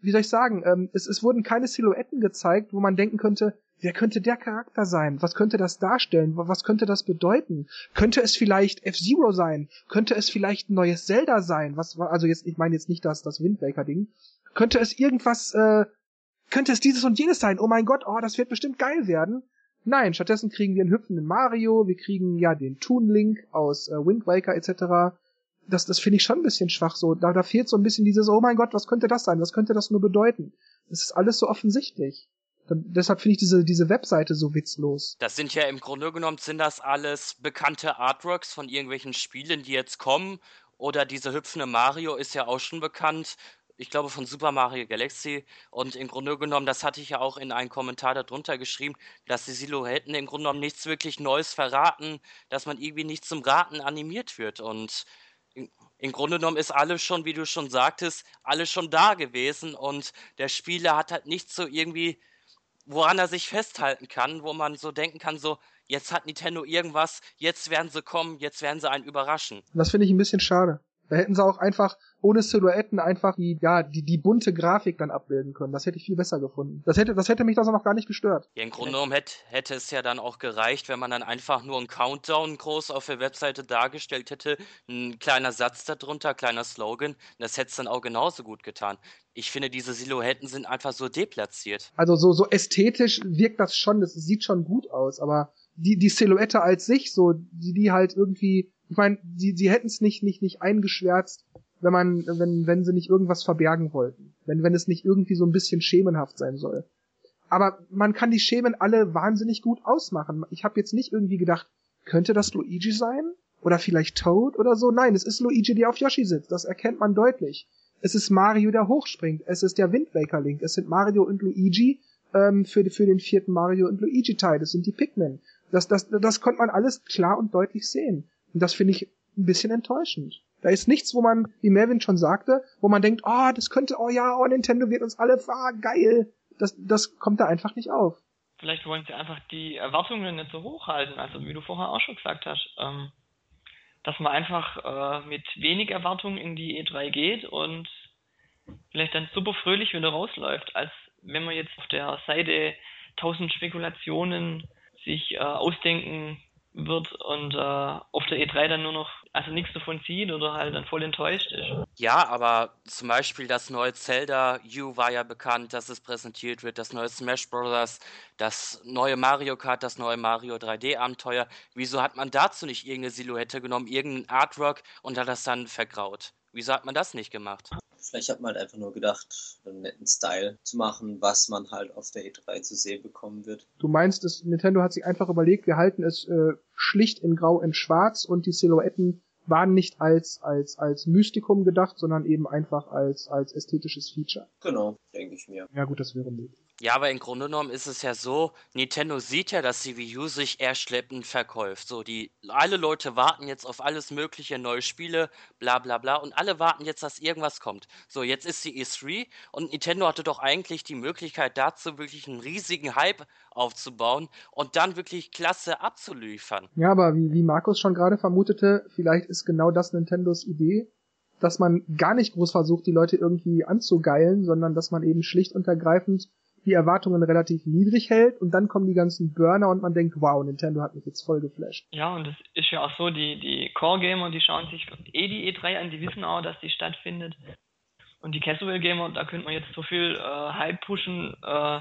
wie soll ich sagen, ähm, es, es wurden keine Silhouetten gezeigt, wo man denken könnte, Wer könnte der Charakter sein? Was könnte das darstellen? Was könnte das bedeuten? Könnte es vielleicht F-Zero sein? Könnte es vielleicht ein neues Zelda sein? Was also jetzt, ich meine jetzt nicht das, das Wind Ding. Könnte es irgendwas, äh, könnte es dieses und jenes sein? Oh mein Gott, oh, das wird bestimmt geil werden. Nein, stattdessen kriegen wir einen hüpfenden Mario, wir kriegen ja den Toon Link aus äh, Wind Waker etc. Das, das finde ich schon ein bisschen schwach so. Da, da fehlt so ein bisschen dieses, oh mein Gott, was könnte das sein? Was könnte das nur bedeuten? Das ist alles so offensichtlich. Dann, deshalb finde ich diese, diese Webseite so witzlos. Das sind ja im Grunde genommen, sind das alles bekannte Artworks von irgendwelchen Spielen, die jetzt kommen. Oder diese hüpfende Mario ist ja auch schon bekannt. Ich glaube von Super Mario Galaxy. Und im Grunde genommen, das hatte ich ja auch in einem Kommentar darunter geschrieben, dass die Silhouetten im Grunde genommen nichts wirklich Neues verraten, dass man irgendwie nicht zum Raten animiert wird. Und im Grunde genommen ist alles schon, wie du schon sagtest, alles schon da gewesen und der Spieler hat halt nicht so irgendwie woran er sich festhalten kann, wo man so denken kann, so, jetzt hat Nintendo irgendwas, jetzt werden sie kommen, jetzt werden sie einen überraschen. Das finde ich ein bisschen schade. Da hätten sie auch einfach ohne Silhouetten einfach die, ja, die, die bunte Grafik dann abbilden können. Das hätte ich viel besser gefunden. Das hätte, das hätte mich das auch noch gar nicht gestört. Ja, im Grunde genommen hätte, hätte es ja dann auch gereicht, wenn man dann einfach nur einen Countdown groß auf der Webseite dargestellt hätte, ein kleiner Satz darunter, kleiner Slogan. Das hätte es dann auch genauso gut getan. Ich finde, diese Silhouetten sind einfach so deplatziert. Also so, so ästhetisch wirkt das schon, das sieht schon gut aus, aber die, die Silhouette als sich, so, die, die halt irgendwie ich meine, sie, sie hätten es nicht, nicht, nicht eingeschwärzt, wenn man, wenn, wenn sie nicht irgendwas verbergen wollten. Wenn, wenn es nicht irgendwie so ein bisschen schemenhaft sein soll. Aber man kann die Schemen alle wahnsinnig gut ausmachen. Ich habe jetzt nicht irgendwie gedacht, könnte das Luigi sein? Oder vielleicht Toad oder so? Nein, es ist Luigi, der auf Yoshi sitzt. Das erkennt man deutlich. Es ist Mario, der hochspringt. Es ist der Wind Waker Link. Es sind Mario und Luigi ähm, für, für den vierten Mario und Luigi Teil. Das sind die Pikmin. Das, das, das konnte man alles klar und deutlich sehen. Und das finde ich ein bisschen enttäuschend. Da ist nichts, wo man, wie Melvin schon sagte, wo man denkt, oh, das könnte, oh ja, oh, Nintendo wird uns alle, ah, geil. Das, das kommt da einfach nicht auf. Vielleicht wollen sie einfach die Erwartungen nicht so hoch halten, also wie du vorher auch schon gesagt hast, ähm, dass man einfach äh, mit wenig Erwartungen in die E3 geht und vielleicht dann super fröhlich wieder rausläuft, als wenn man jetzt auf der Seite tausend Spekulationen sich äh, ausdenken wird und äh, auf der E3 dann nur noch also nichts davon sieht oder halt dann voll enttäuscht ist. Ja, aber zum Beispiel das neue Zelda U war ja bekannt, dass es präsentiert wird, das neue Smash Bros., das neue Mario Kart, das neue Mario 3D-Abenteuer. Wieso hat man dazu nicht irgendeine Silhouette genommen, irgendein Artwork und hat das dann vergraut? Wieso hat man das nicht gemacht? Vielleicht hat man halt einfach nur gedacht, einen netten Style zu machen, was man halt auf der E3 zu sehen bekommen wird. Du meinst, das Nintendo hat sich einfach überlegt, wir halten es äh, schlicht in Grau in Schwarz und die Silhouetten waren nicht als, als, als Mystikum gedacht, sondern eben einfach als, als ästhetisches Feature. Genau, denke ich mir. Ja gut, das wäre möglich. Ja, aber im Grunde genommen ist es ja so, Nintendo sieht ja, dass die Wii U sich eher schleppend verkauft. So, die, alle Leute warten jetzt auf alles mögliche, neue Spiele, bla bla bla, und alle warten jetzt, dass irgendwas kommt. So, jetzt ist die E3 und Nintendo hatte doch eigentlich die Möglichkeit dazu, wirklich einen riesigen Hype aufzubauen und dann wirklich klasse abzuliefern. Ja, aber wie, wie Markus schon gerade vermutete, vielleicht ist genau das Nintendos Idee, dass man gar nicht groß versucht, die Leute irgendwie anzugeilen, sondern dass man eben schlicht und ergreifend die Erwartungen relativ niedrig hält und dann kommen die ganzen Burner und man denkt, wow, Nintendo hat mich jetzt voll geflasht. Ja, und es ist ja auch so, die, die Core-Gamer, die schauen sich eh die E3 an, die wissen auch, dass die stattfindet. Und die Casual Gamer, da könnte man jetzt so viel äh, Hype pushen, äh,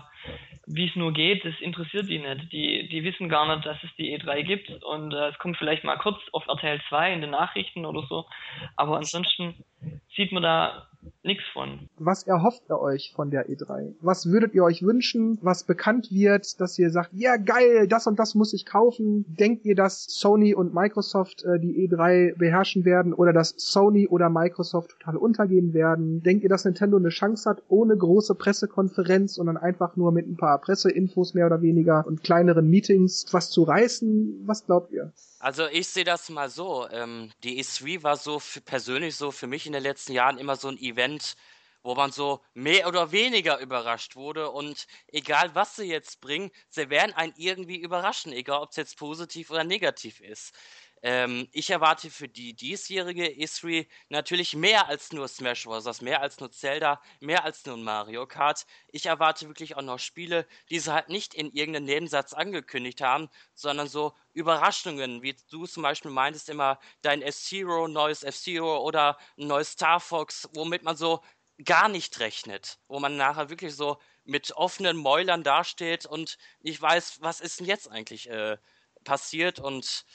wie es nur geht, das interessiert die nicht. Die, die wissen gar nicht, dass es die E3 gibt und äh, es kommt vielleicht mal kurz auf RTL 2 in den Nachrichten oder so. Aber ansonsten sieht man da nichts von. Was erhofft ihr euch von der E3? Was würdet ihr euch wünschen, was bekannt wird, dass ihr sagt, ja geil, das und das muss ich kaufen? Denkt ihr, dass Sony und Microsoft äh, die E3 beherrschen werden oder dass Sony oder Microsoft total untergehen werden? Denkt ihr, dass Nintendo eine Chance hat, ohne große Pressekonferenz, sondern einfach nur mit ein paar Presseinfos mehr oder weniger und kleineren Meetings was zu reißen? Was glaubt ihr? Also ich sehe das mal so. Ähm, die E3 war so für, persönlich so für mich in den letzten Jahren immer so ein Event, wo man so mehr oder weniger überrascht wurde und egal was sie jetzt bringen, sie werden einen irgendwie überraschen, egal ob es jetzt positiv oder negativ ist. Ähm, ich erwarte für die diesjährige E3 natürlich mehr als nur Smash Bros., mehr als nur Zelda, mehr als nur Mario Kart. Ich erwarte wirklich auch noch Spiele, die sie halt nicht in irgendeinem Nebensatz angekündigt haben, sondern so Überraschungen, wie du zum Beispiel meintest immer dein F-Zero, neues F-Zero oder ein neues Star Fox, womit man so gar nicht rechnet, wo man nachher wirklich so mit offenen Mäulern dasteht und nicht weiß, was ist denn jetzt eigentlich äh, passiert und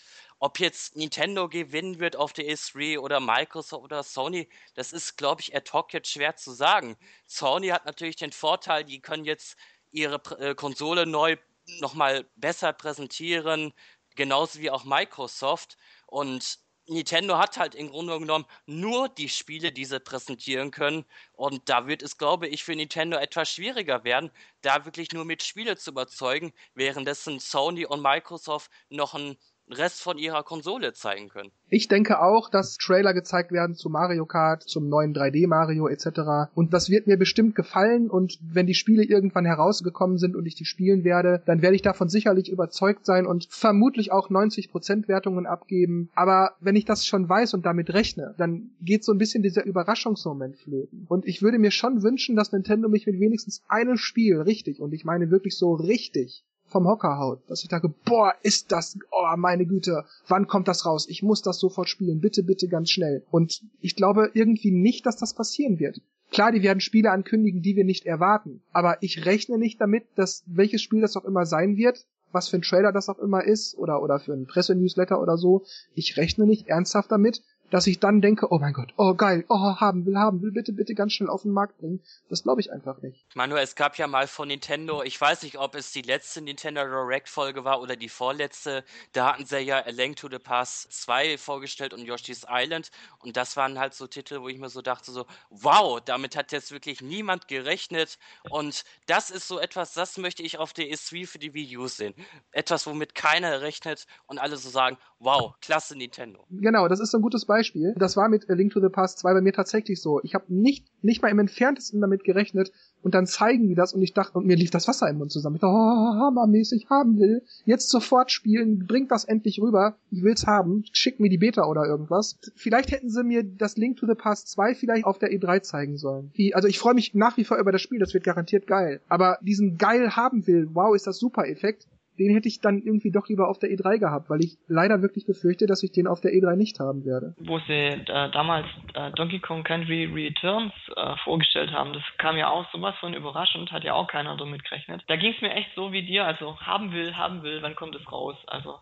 ob jetzt Nintendo gewinnen wird auf der E3 oder Microsoft oder Sony, das ist, glaube ich, ad hoc jetzt schwer zu sagen. Sony hat natürlich den Vorteil, die können jetzt ihre äh, Konsole neu nochmal besser präsentieren, genauso wie auch Microsoft. Und Nintendo hat halt im Grunde genommen nur die Spiele, die sie präsentieren können. Und da wird es, glaube ich, für Nintendo etwas schwieriger werden, da wirklich nur mit Spiele zu überzeugen, währenddessen Sony und Microsoft noch ein Rest von ihrer Konsole zeigen können. Ich denke auch, dass Trailer gezeigt werden zu Mario Kart, zum neuen 3D Mario etc. Und das wird mir bestimmt gefallen und wenn die Spiele irgendwann herausgekommen sind und ich die spielen werde, dann werde ich davon sicherlich überzeugt sein und vermutlich auch 90% Wertungen abgeben. Aber wenn ich das schon weiß und damit rechne, dann geht so ein bisschen dieser Überraschungsmoment flöten. Und ich würde mir schon wünschen, dass Nintendo mich mit wenigstens einem Spiel richtig, und ich meine wirklich so richtig, vom Hocker haut. Dass ich denke, boah, ist das, oh meine Güte, wann kommt das raus? Ich muss das sofort spielen, bitte, bitte ganz schnell. Und ich glaube irgendwie nicht, dass das passieren wird. Klar, die werden Spiele ankündigen, die wir nicht erwarten. Aber ich rechne nicht damit, dass welches Spiel das auch immer sein wird, was für ein Trailer das auch immer ist, oder, oder für ein Pressenewsletter oder so. Ich rechne nicht ernsthaft damit, dass ich dann denke, oh mein Gott, oh geil, oh haben will, haben will, bitte, bitte ganz schnell auf den Markt bringen. Das glaube ich einfach nicht. Manuel, es gab ja mal von Nintendo, ich weiß nicht, ob es die letzte Nintendo Direct Folge war oder die vorletzte, da hatten sie ja A Link to the Past 2 vorgestellt und Yoshi's Island und das waren halt so Titel, wo ich mir so dachte so, wow, damit hat jetzt wirklich niemand gerechnet und das ist so etwas, das möchte ich auf der E3 für die Wii U sehen. Etwas, womit keiner rechnet und alle so sagen, wow, klasse Nintendo. Genau, das ist so ein gutes Beispiel das war mit A Link to the Past 2 bei mir tatsächlich so. Ich habe nicht, nicht mal im entferntesten damit gerechnet und dann zeigen die das und ich dachte, und mir lief das Wasser im Mund zusammen. Ich dachte, oh, hammermäßig haben will. Jetzt sofort spielen, bringt das endlich rüber. Ich will's haben. Schick mir die Beta oder irgendwas. Vielleicht hätten sie mir das Link to the Past 2 vielleicht auf der E3 zeigen sollen. Wie, also ich freue mich nach wie vor über das Spiel, das wird garantiert geil. Aber diesen geil haben will, wow, ist das super Effekt, den hätte ich dann irgendwie doch lieber auf der E3 gehabt, weil ich leider wirklich befürchte, dass ich den auf der E3 nicht haben werde. Wo sie äh, damals äh, Donkey Kong Country Returns äh, vorgestellt haben, das kam ja auch sowas von überraschend, hat ja auch keiner damit gerechnet. Da ging es mir echt so wie dir, also haben will, haben will, wann kommt es raus? Also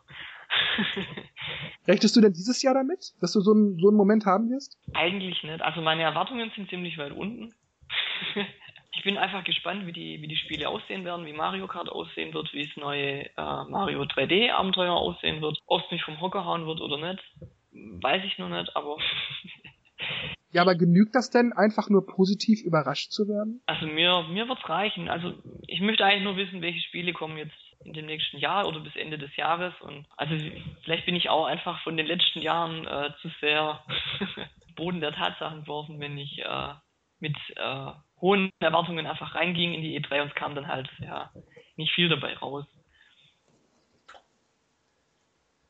Rechtest du denn dieses Jahr damit, dass du so einen, so einen Moment haben wirst? Eigentlich nicht. Also meine Erwartungen sind ziemlich weit unten. ich bin einfach gespannt, wie die, wie die Spiele aussehen werden, wie Mario Kart aussehen wird, wie das neue äh, Mario 3D Abenteuer aussehen wird. Ob es mich vom Hocker hauen wird oder nicht, weiß ich noch nicht, aber. ja, aber genügt das denn, einfach nur positiv überrascht zu werden? Also mir, mir wird's reichen. Also ich möchte eigentlich nur wissen, welche Spiele kommen jetzt in dem nächsten Jahr oder bis Ende des Jahres. Und also vielleicht bin ich auch einfach von den letzten Jahren äh, zu sehr Boden der Tatsachen geworfen, wenn ich äh, mit äh, hohen Erwartungen einfach reinging in die E3 und es kam dann halt ja nicht viel dabei raus.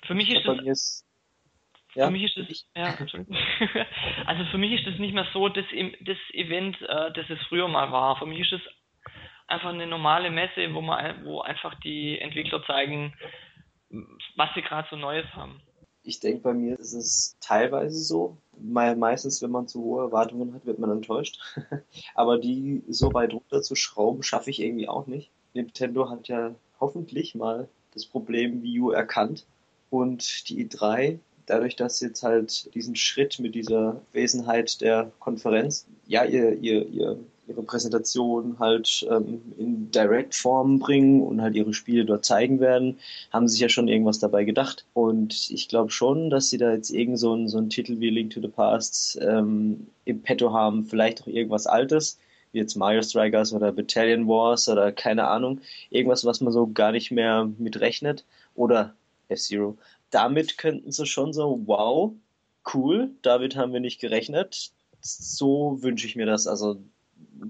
Für mich ist es ja, für mich ist es ja, also für mich ist es nicht mehr so das, das Event, äh, das es früher mal war. Für mich ist es einfach eine normale Messe, wo man wo einfach die Entwickler zeigen, was sie gerade so Neues haben. Ich denke, bei mir ist es teilweise so. Meistens, wenn man zu hohe Erwartungen hat, wird man enttäuscht. Aber die so weit runter zu schrauben, schaffe ich irgendwie auch nicht. Nintendo hat ja hoffentlich mal das Problem Wii U erkannt. Und die E3 dadurch, dass jetzt halt diesen Schritt mit dieser Wesenheit der Konferenz, ja, ihr, ihr, ihr, ihre Präsentation halt ähm, in Direct-Form bringen und halt ihre Spiele dort zeigen werden, haben sich ja schon irgendwas dabei gedacht. Und ich glaube schon, dass sie da jetzt irgend so einen, so einen Titel wie Link to the Past ähm, im Petto haben, vielleicht auch irgendwas Altes wie jetzt Mario Strikers oder Battalion Wars oder keine Ahnung, irgendwas, was man so gar nicht mehr mitrechnet oder F-Zero damit könnten sie schon so, wow, cool, damit haben wir nicht gerechnet. So wünsche ich mir das. Also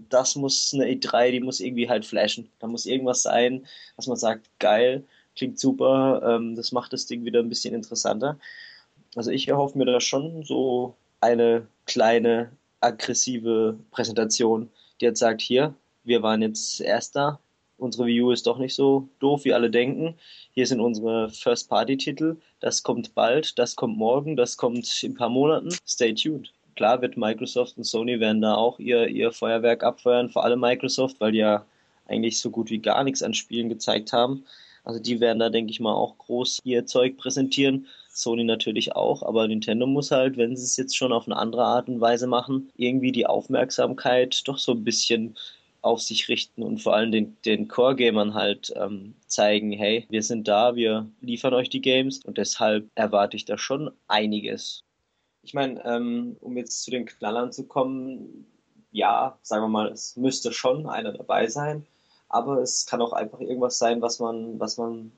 das muss eine E3, die muss irgendwie halt flashen. Da muss irgendwas sein, was man sagt, geil, klingt super, ähm, das macht das Ding wieder ein bisschen interessanter. Also ich erhoffe mir da schon so eine kleine, aggressive Präsentation, die jetzt sagt, hier, wir waren jetzt Erster, unsere View ist doch nicht so doof, wie alle denken. Hier sind unsere First-Party-Titel. Das kommt bald, das kommt morgen, das kommt in ein paar Monaten. Stay tuned. Klar wird Microsoft und Sony werden da auch ihr, ihr Feuerwerk abfeuern, vor allem Microsoft, weil die ja eigentlich so gut wie gar nichts an Spielen gezeigt haben. Also die werden da, denke ich mal, auch groß ihr Zeug präsentieren. Sony natürlich auch, aber Nintendo muss halt, wenn sie es jetzt schon auf eine andere Art und Weise machen, irgendwie die Aufmerksamkeit doch so ein bisschen auf sich richten und vor allem den, den Core-Gamern halt ähm, zeigen, hey, wir sind da, wir liefern euch die Games und deshalb erwarte ich da schon einiges. Ich meine, ähm, um jetzt zu den Knallern zu kommen, ja, sagen wir mal, es müsste schon einer dabei sein, aber es kann auch einfach irgendwas sein, was man, was man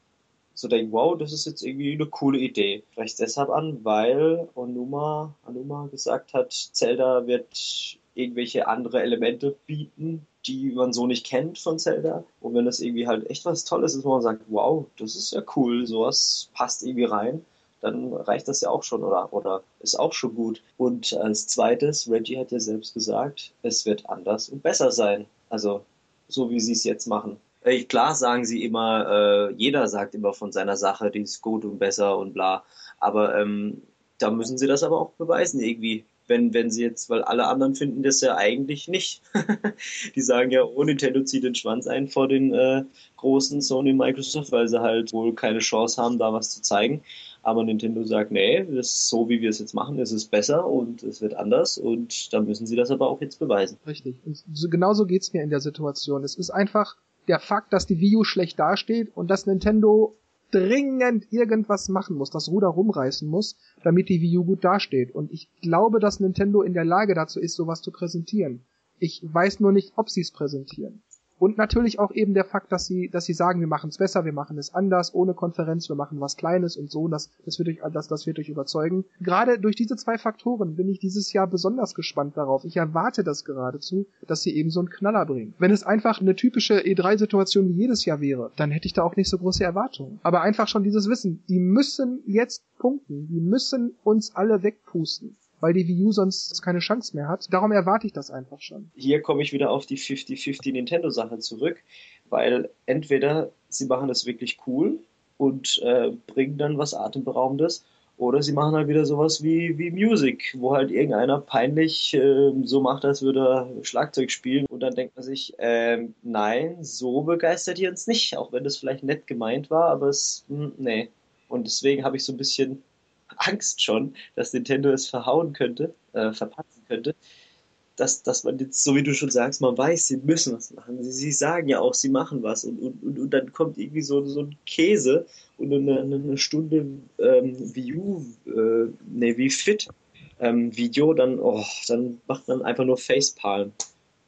so denkt, wow, das ist jetzt irgendwie eine coole Idee. Vielleicht deshalb an, weil Onuma, Onuma gesagt hat, Zelda wird irgendwelche andere Elemente bieten, die man so nicht kennt von Zelda. Und wenn das irgendwie halt echt was Tolles ist, wo man sagt, wow, das ist ja cool, sowas passt irgendwie rein, dann reicht das ja auch schon oder, oder ist auch schon gut. Und als zweites, Reggie hat ja selbst gesagt, es wird anders und besser sein. Also so wie sie es jetzt machen. Äh, klar sagen sie immer, äh, jeder sagt immer von seiner Sache, die ist gut und besser und bla. Aber ähm, da müssen sie das aber auch beweisen irgendwie wenn, wenn sie jetzt, weil alle anderen finden das ja eigentlich nicht. die sagen ja, oh, Nintendo zieht den Schwanz ein vor den äh, großen Sony Microsoft, weil sie halt wohl keine Chance haben, da was zu zeigen. Aber Nintendo sagt, nee, das so wie wir es jetzt machen, ist es besser und es wird anders und da müssen sie das aber auch jetzt beweisen. Richtig. Und so, genauso geht's mir in der Situation. Es ist einfach der Fakt, dass die Wii U schlecht dasteht und dass Nintendo dringend irgendwas machen muss, das Ruder rumreißen muss, damit die Wii U gut dasteht. Und ich glaube, dass Nintendo in der Lage dazu ist, sowas zu präsentieren. Ich weiß nur nicht, ob sie es präsentieren. Und natürlich auch eben der Fakt, dass sie, dass sie sagen, wir machen es besser, wir machen es anders, ohne Konferenz, wir machen was Kleines und so, das, das wird euch, das, das wird euch überzeugen. Gerade durch diese zwei Faktoren bin ich dieses Jahr besonders gespannt darauf. Ich erwarte das geradezu, dass sie eben so einen Knaller bringen. Wenn es einfach eine typische E3-Situation wie jedes Jahr wäre, dann hätte ich da auch nicht so große Erwartungen. Aber einfach schon dieses Wissen, die müssen jetzt punkten, die müssen uns alle wegpusten weil die Wii U sonst keine Chance mehr hat. Darum erwarte ich das einfach schon. Hier komme ich wieder auf die 50-50 Nintendo-Sache zurück, weil entweder sie machen das wirklich cool und äh, bringen dann was Atemberaubendes, oder sie machen halt wieder sowas wie, wie Music, wo halt irgendeiner peinlich äh, so macht, als würde er Schlagzeug spielen und dann denkt man sich, äh, nein, so begeistert ihr uns nicht, auch wenn das vielleicht nett gemeint war, aber es, mh, hm, nee. Und deswegen habe ich so ein bisschen Angst schon, dass Nintendo es verhauen könnte, äh, verpatzen könnte. Dass, dass man jetzt, so wie du schon sagst, man weiß, sie müssen was machen. Sie, sie sagen ja auch, sie machen was. Und, und, und, und dann kommt irgendwie so, so ein Käse und eine, eine Stunde ähm, View, äh, nee, wie fit ähm, Video, dann, oh, dann macht man einfach nur Facepalm.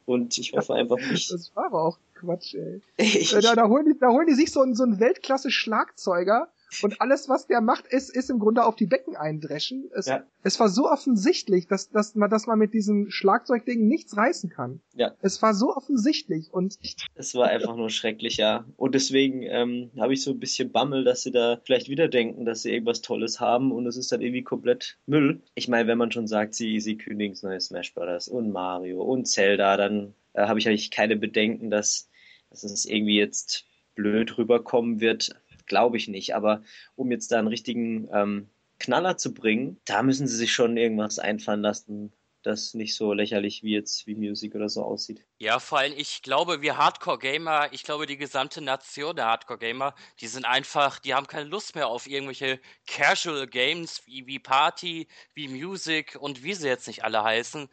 Und ich hoffe einfach nicht. Das war aber auch Quatsch, ey. da, da, holen die, da holen die sich so einen, so einen Weltklasse-Schlagzeuger und alles, was der macht, ist, ist im Grunde auf die Becken eindreschen. Es, ja. es war so offensichtlich, dass, dass, man, dass man mit diesem Schlagzeugding nichts reißen kann. Ja. Es war so offensichtlich und. Es war einfach nur schrecklich, ja. Und deswegen ähm, habe ich so ein bisschen Bammel, dass sie da vielleicht wieder denken, dass sie irgendwas Tolles haben und es ist dann irgendwie komplett Müll. Ich meine, wenn man schon sagt, sie, sie kündigen neue Smash Bros. und Mario und Zelda, dann äh, habe ich eigentlich keine Bedenken, dass, dass es irgendwie jetzt blöd rüberkommen wird glaube ich nicht. Aber um jetzt da einen richtigen ähm, Knaller zu bringen, da müssen sie sich schon irgendwas einfallen lassen, das nicht so lächerlich wie jetzt wie Music oder so aussieht. Ja, vor allem, ich glaube, wir Hardcore-Gamer, ich glaube, die gesamte Nation der Hardcore-Gamer, die sind einfach, die haben keine Lust mehr auf irgendwelche Casual-Games wie, wie Party, wie Music und wie sie jetzt nicht alle heißen.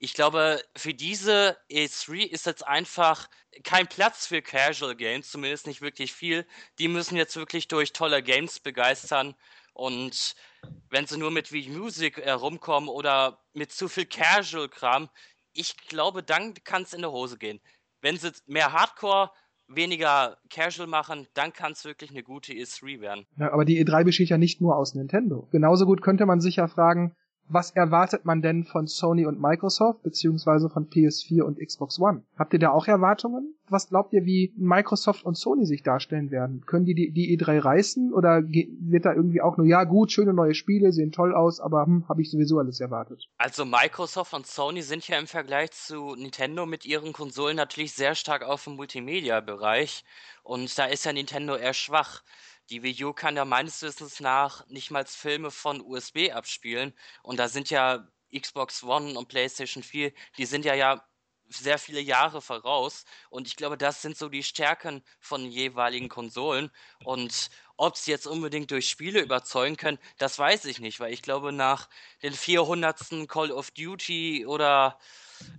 Ich glaube, für diese E3 ist jetzt einfach kein Platz für Casual Games, zumindest nicht wirklich viel. Die müssen jetzt wirklich durch tolle Games begeistern und wenn sie nur mit wie Music herumkommen oder mit zu viel Casual-Kram, ich glaube, dann kann es in der Hose gehen. Wenn sie mehr Hardcore, weniger Casual machen, dann kann es wirklich eine gute E3 werden. Ja, aber die E3 besteht ja nicht nur aus Nintendo. Genauso gut könnte man sich ja fragen, was erwartet man denn von Sony und Microsoft, beziehungsweise von PS4 und Xbox One? Habt ihr da auch Erwartungen? Was glaubt ihr, wie Microsoft und Sony sich darstellen werden? Können die die, die E3 reißen oder wird da irgendwie auch nur, ja gut, schöne neue Spiele, sehen toll aus, aber hm, habe ich sowieso alles erwartet? Also Microsoft und Sony sind ja im Vergleich zu Nintendo mit ihren Konsolen natürlich sehr stark auf dem Multimedia-Bereich und da ist ja Nintendo eher schwach. Die Wii U kann ja meines Wissens nach nicht mal Filme von USB abspielen. Und da sind ja Xbox One und PlayStation 4, die sind ja ja sehr viele Jahre voraus. Und ich glaube, das sind so die Stärken von jeweiligen Konsolen. Und ob sie jetzt unbedingt durch Spiele überzeugen können, das weiß ich nicht, weil ich glaube, nach den 400. Call of Duty oder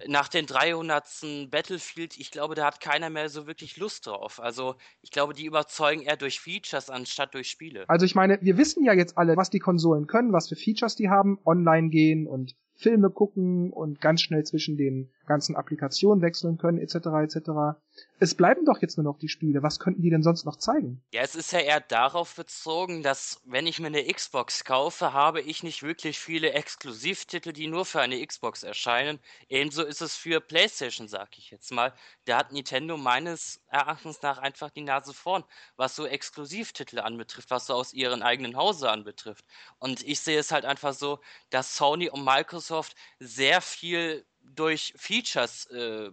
nach den 300. Battlefield, ich glaube, da hat keiner mehr so wirklich Lust drauf. Also ich glaube, die überzeugen eher durch Features anstatt durch Spiele. Also ich meine, wir wissen ja jetzt alle, was die Konsolen können, was für Features die haben, online gehen und Filme gucken und ganz schnell zwischen den ganzen Applikationen wechseln können, etc. etc. Es bleiben doch jetzt nur noch die Spiele. Was könnten die denn sonst noch zeigen? Ja, es ist ja eher darauf bezogen, dass wenn ich mir eine Xbox kaufe, habe ich nicht wirklich viele Exklusivtitel, die nur für eine Xbox erscheinen. Ebenso ist es für PlayStation, sag ich jetzt mal. Da hat Nintendo meines Erachtens nach einfach die Nase vorn, was so Exklusivtitel anbetrifft, was so aus ihren eigenen Hause anbetrifft. Und ich sehe es halt einfach so, dass Sony und Microsoft sehr viel durch Features äh,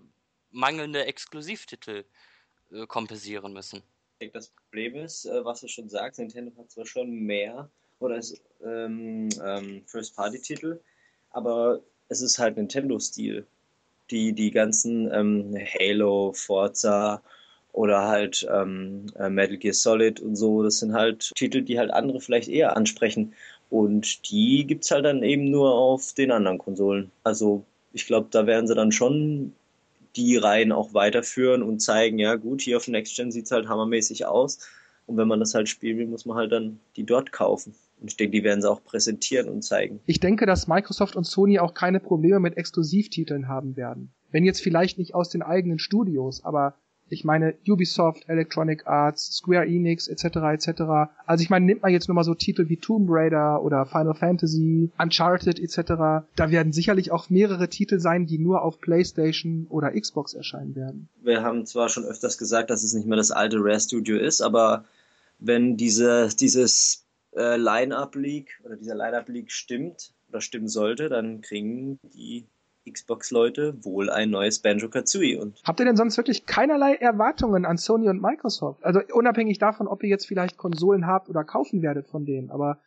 mangelnde Exklusivtitel äh, kompensieren müssen. Das Problem ist, äh, was du schon sagst, Nintendo hat zwar schon mehr oder ist ähm, ähm, First-Party-Titel, aber es ist halt Nintendo-Stil. Die, die ganzen ähm, Halo, Forza oder halt ähm, äh, Metal Gear Solid und so, das sind halt Titel, die halt andere vielleicht eher ansprechen. Und die gibt es halt dann eben nur auf den anderen Konsolen. Also ich glaube, da werden sie dann schon die Reihen auch weiterführen und zeigen, ja gut, hier auf Next Gen sieht es halt hammermäßig aus. Und wenn man das halt spielen will, muss man halt dann die dort kaufen. Und ich denke, die werden sie auch präsentieren und zeigen. Ich denke, dass Microsoft und Sony auch keine Probleme mit Exklusivtiteln haben werden. Wenn jetzt vielleicht nicht aus den eigenen Studios, aber ich meine Ubisoft, Electronic Arts, Square Enix etc. etc. Also ich meine, nimmt man jetzt nur mal so Titel wie Tomb Raider oder Final Fantasy, Uncharted etc. Da werden sicherlich auch mehrere Titel sein, die nur auf PlayStation oder Xbox erscheinen werden. Wir haben zwar schon öfters gesagt, dass es nicht mehr das alte Rare Studio ist, aber wenn diese dieses äh, Line-Up League oder dieser Line-Up League stimmt oder stimmen sollte, dann kriegen die Xbox-Leute wohl ein neues Banjo-Kazooie. Und Habt ihr denn sonst wirklich keinerlei Erwartungen an Sony und Microsoft? Also unabhängig davon, ob ihr jetzt vielleicht Konsolen habt oder kaufen werdet von denen, aber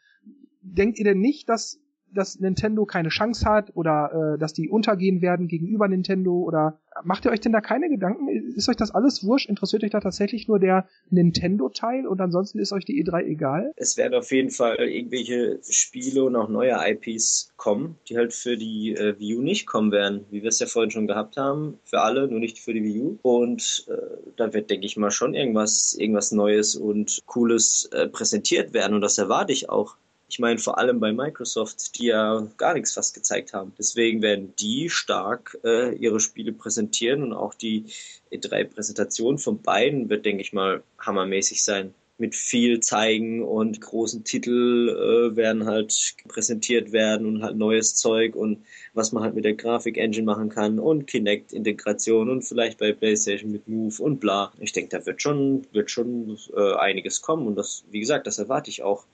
denkt ihr denn nicht, dass dass Nintendo keine Chance hat oder äh, dass die untergehen werden gegenüber Nintendo oder macht ihr euch denn da keine Gedanken? Ist euch das alles wurscht? Interessiert euch da tatsächlich nur der Nintendo-Teil und ansonsten ist euch die E3 egal? Es werden auf jeden Fall irgendwelche Spiele und auch neue IPs kommen, die halt für die äh, Wii U nicht kommen werden, wie wir es ja vorhin schon gehabt haben, für alle, nur nicht für die Wii U. Und äh, da wird, denke ich mal, schon irgendwas, irgendwas Neues und Cooles äh, präsentiert werden und das erwarte ich auch. Ich meine vor allem bei Microsoft, die ja gar nichts fast gezeigt haben. Deswegen werden die stark äh, ihre Spiele präsentieren und auch die E3-Präsentation von beiden wird, denke ich mal, hammermäßig sein. Mit viel zeigen und großen Titel äh, werden halt präsentiert werden und halt neues Zeug und was man halt mit der Grafik-Engine machen kann und Kinect-Integration und vielleicht bei PlayStation mit Move und bla. Ich denke, da wird schon, wird schon äh, einiges kommen und das, wie gesagt, das erwarte ich auch.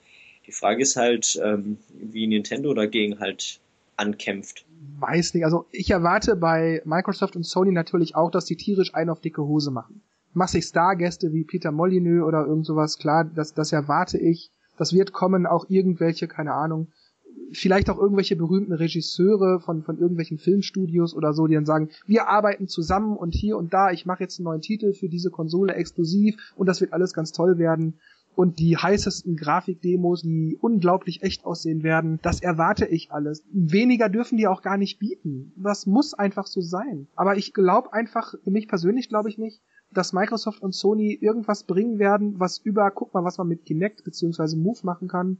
Die Frage ist halt, ähm, wie Nintendo dagegen halt ankämpft. Weiß nicht. Also ich erwarte bei Microsoft und Sony natürlich auch, dass die tierisch einen auf dicke Hose machen. Massig Stargäste wie Peter Molyneux oder irgend sowas, klar, das, das erwarte ich. Das wird kommen, auch irgendwelche, keine Ahnung, vielleicht auch irgendwelche berühmten Regisseure von, von irgendwelchen Filmstudios oder so, die dann sagen, wir arbeiten zusammen und hier und da, ich mache jetzt einen neuen Titel für diese Konsole exklusiv und das wird alles ganz toll werden und die heißesten Grafikdemos, die unglaublich echt aussehen werden, das erwarte ich alles. Weniger dürfen die auch gar nicht bieten. Das muss einfach so sein. Aber ich glaube einfach, für mich persönlich glaube ich nicht, dass Microsoft und Sony irgendwas bringen werden, was über, guck mal, was man mit Kinect bzw. Move machen kann.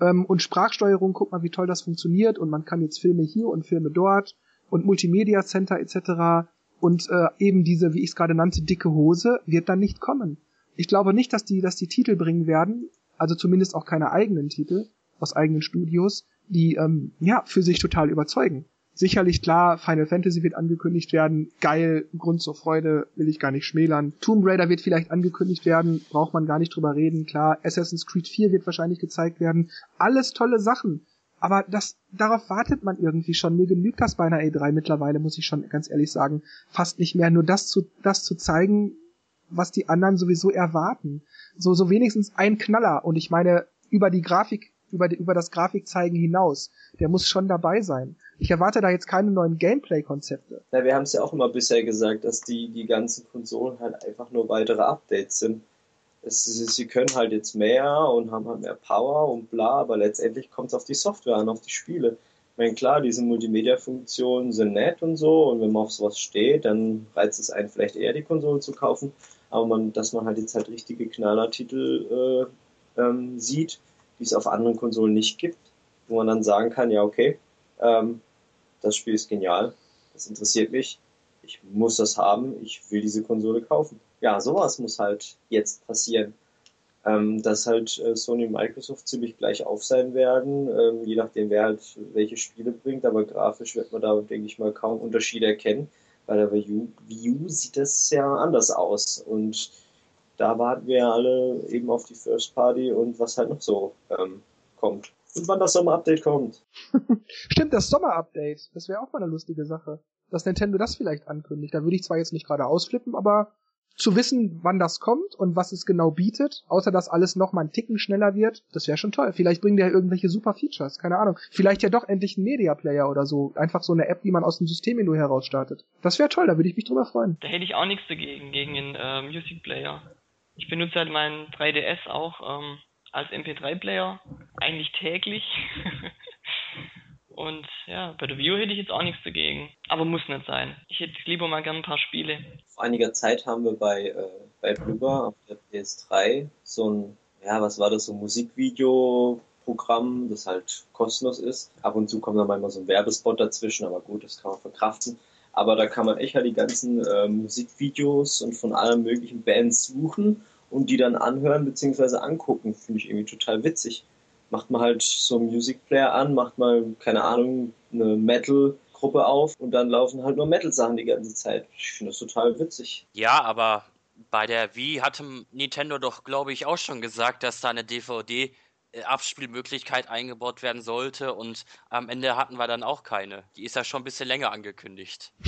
Ähm, und Sprachsteuerung, guck mal, wie toll das funktioniert und man kann jetzt Filme hier und Filme dort und Multimedia Center etc. Und äh, eben diese, wie ich es gerade nannte, dicke Hose wird dann nicht kommen. Ich glaube nicht, dass die, dass die Titel bringen werden, also zumindest auch keine eigenen Titel aus eigenen Studios, die ähm, ja für sich total überzeugen. Sicherlich klar, Final Fantasy wird angekündigt werden, geil, Grund zur Freude, will ich gar nicht schmälern. Tomb Raider wird vielleicht angekündigt werden, braucht man gar nicht drüber reden, klar. Assassin's Creed 4 wird wahrscheinlich gezeigt werden. Alles tolle Sachen. Aber das, darauf wartet man irgendwie schon. Mir genügt das bei einer E3 mittlerweile, muss ich schon ganz ehrlich sagen, fast nicht mehr. Nur das zu, das zu zeigen, was die anderen sowieso erwarten. So, so wenigstens ein Knaller. Und ich meine, über die Grafik, über, die, über das Grafikzeigen hinaus, der muss schon dabei sein. Ich erwarte da jetzt keine neuen Gameplay-Konzepte. Ja, wir haben es ja auch immer bisher gesagt, dass die, die ganzen Konsolen halt einfach nur weitere Updates sind. Es, sie können halt jetzt mehr und haben halt mehr Power und bla, aber letztendlich kommt es auf die Software an, auf die Spiele. Ich meine, klar, diese Multimedia-Funktionen sind nett und so, und wenn man auf sowas steht, dann reizt es einen vielleicht eher, die Konsole zu kaufen aber man, dass man halt jetzt halt richtige Knallertitel äh, ähm, sieht, die es auf anderen Konsolen nicht gibt, wo man dann sagen kann, ja okay, ähm, das Spiel ist genial, das interessiert mich, ich muss das haben, ich will diese Konsole kaufen. Ja, sowas muss halt jetzt passieren. Ähm, dass halt äh, Sony und Microsoft ziemlich gleich auf sein werden, ähm, je nachdem wer halt welche Spiele bringt, aber grafisch wird man da, denke ich mal, kaum Unterschiede erkennen. Bei der Wii U, sieht das ja anders aus. Und da warten wir alle eben auf die First Party und was halt noch so ähm, kommt. Und wann das Sommer-Update kommt. Stimmt, das Sommer-Update. Das wäre auch mal eine lustige Sache. Dass Nintendo das vielleicht ankündigt. Da würde ich zwar jetzt nicht gerade ausflippen, aber zu wissen, wann das kommt und was es genau bietet, außer dass alles noch mal einen Ticken schneller wird, das wäre schon toll. Vielleicht bringen die ja irgendwelche super Features, keine Ahnung. Vielleicht ja doch endlich ein Media Player oder so. Einfach so eine App, die man aus dem Systemmenü heraus startet. Das wäre toll, da würde ich mich drüber freuen. Da hätte ich auch nichts dagegen, gegen den äh, Music Player. Ich benutze halt meinen 3DS auch ähm, als MP3-Player, eigentlich täglich. Und ja, bei der View hätte ich jetzt auch nichts dagegen. Aber muss nicht sein. Ich hätte lieber mal gern ein paar Spiele. Vor einiger Zeit haben wir bei, äh, bei Blubber auf der PS3 so ein, ja, was war das, so ein Musikvideo-Programm, das halt kostenlos ist. Ab und zu kommt dann manchmal so ein Werbespot dazwischen, aber gut, das kann man verkraften. Aber da kann man echt halt die ganzen äh, Musikvideos und von allen möglichen Bands suchen und die dann anhören bzw. angucken. Finde ich irgendwie total witzig macht man halt so einen Music Player an, macht mal, keine Ahnung, eine Metal-Gruppe auf und dann laufen halt nur Metal-Sachen die ganze Zeit. Ich finde das total witzig. Ja, aber bei der Wii hatte Nintendo doch, glaube ich, auch schon gesagt, dass da eine DVD Abspielmöglichkeit eingebaut werden sollte und am Ende hatten wir dann auch keine. Die ist ja schon ein bisschen länger angekündigt.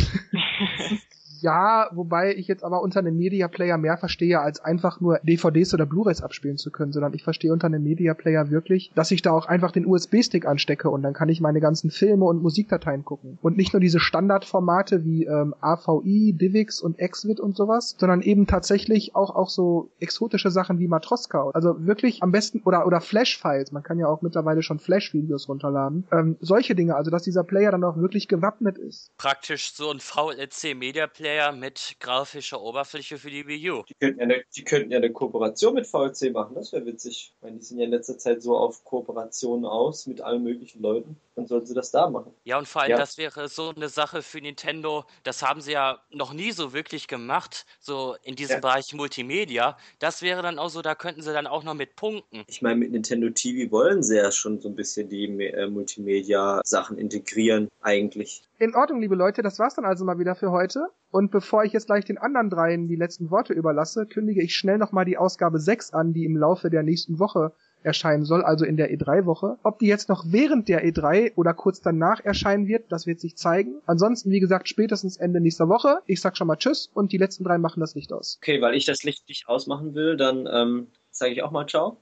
Ja, wobei ich jetzt aber unter einem Media Player mehr verstehe, als einfach nur DVDs oder Blu-rays abspielen zu können, sondern ich verstehe unter einem Media Player wirklich, dass ich da auch einfach den USB-Stick anstecke und dann kann ich meine ganzen Filme und Musikdateien gucken. Und nicht nur diese Standardformate wie ähm, AVI, DivX und Xvid und sowas, sondern eben tatsächlich auch, auch so exotische Sachen wie Matroska. Also wirklich am besten, oder, oder Flash-Files, man kann ja auch mittlerweile schon Flash-Videos runterladen. Ähm, solche Dinge, also dass dieser Player dann auch wirklich gewappnet ist. Praktisch so ein VLC Media Player Player mit grafischer Oberfläche für die Wii U. Die könnten ja eine, die könnten ja eine Kooperation mit VLC machen, das wäre witzig. Ich meine, die sind ja in letzter Zeit so auf Kooperationen aus mit allen möglichen Leuten. Dann sollten sie das da machen. Ja, und vor allem, ja. das wäre so eine Sache für Nintendo, das haben sie ja noch nie so wirklich gemacht, so in diesem ja. Bereich Multimedia. Das wäre dann auch so, da könnten sie dann auch noch mit punkten. Ich meine, mit Nintendo TV wollen sie ja schon so ein bisschen die äh, Multimedia-Sachen integrieren, eigentlich. In Ordnung, liebe Leute, das war's dann also mal wieder für heute. Und bevor ich jetzt gleich den anderen dreien die letzten Worte überlasse, kündige ich schnell nochmal die Ausgabe 6 an, die im Laufe der nächsten Woche erscheinen soll, also in der E3-Woche. Ob die jetzt noch während der E3 oder kurz danach erscheinen wird, das wird sich zeigen. Ansonsten, wie gesagt, spätestens Ende nächster Woche. Ich sag schon mal Tschüss und die letzten drei machen das Licht aus. Okay, weil ich das Licht nicht ausmachen will, dann ähm, sage ich auch mal Ciao.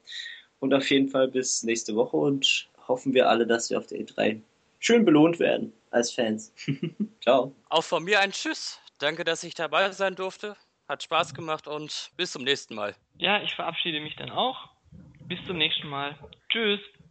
Und auf jeden Fall bis nächste Woche und hoffen wir alle, dass wir auf der E3 schön belohnt werden als Fans. Ciao. Auch von mir ein Tschüss. Danke, dass ich dabei sein durfte. Hat Spaß gemacht und bis zum nächsten Mal. Ja, ich verabschiede mich dann auch. Bis zum nächsten Mal. Tschüss.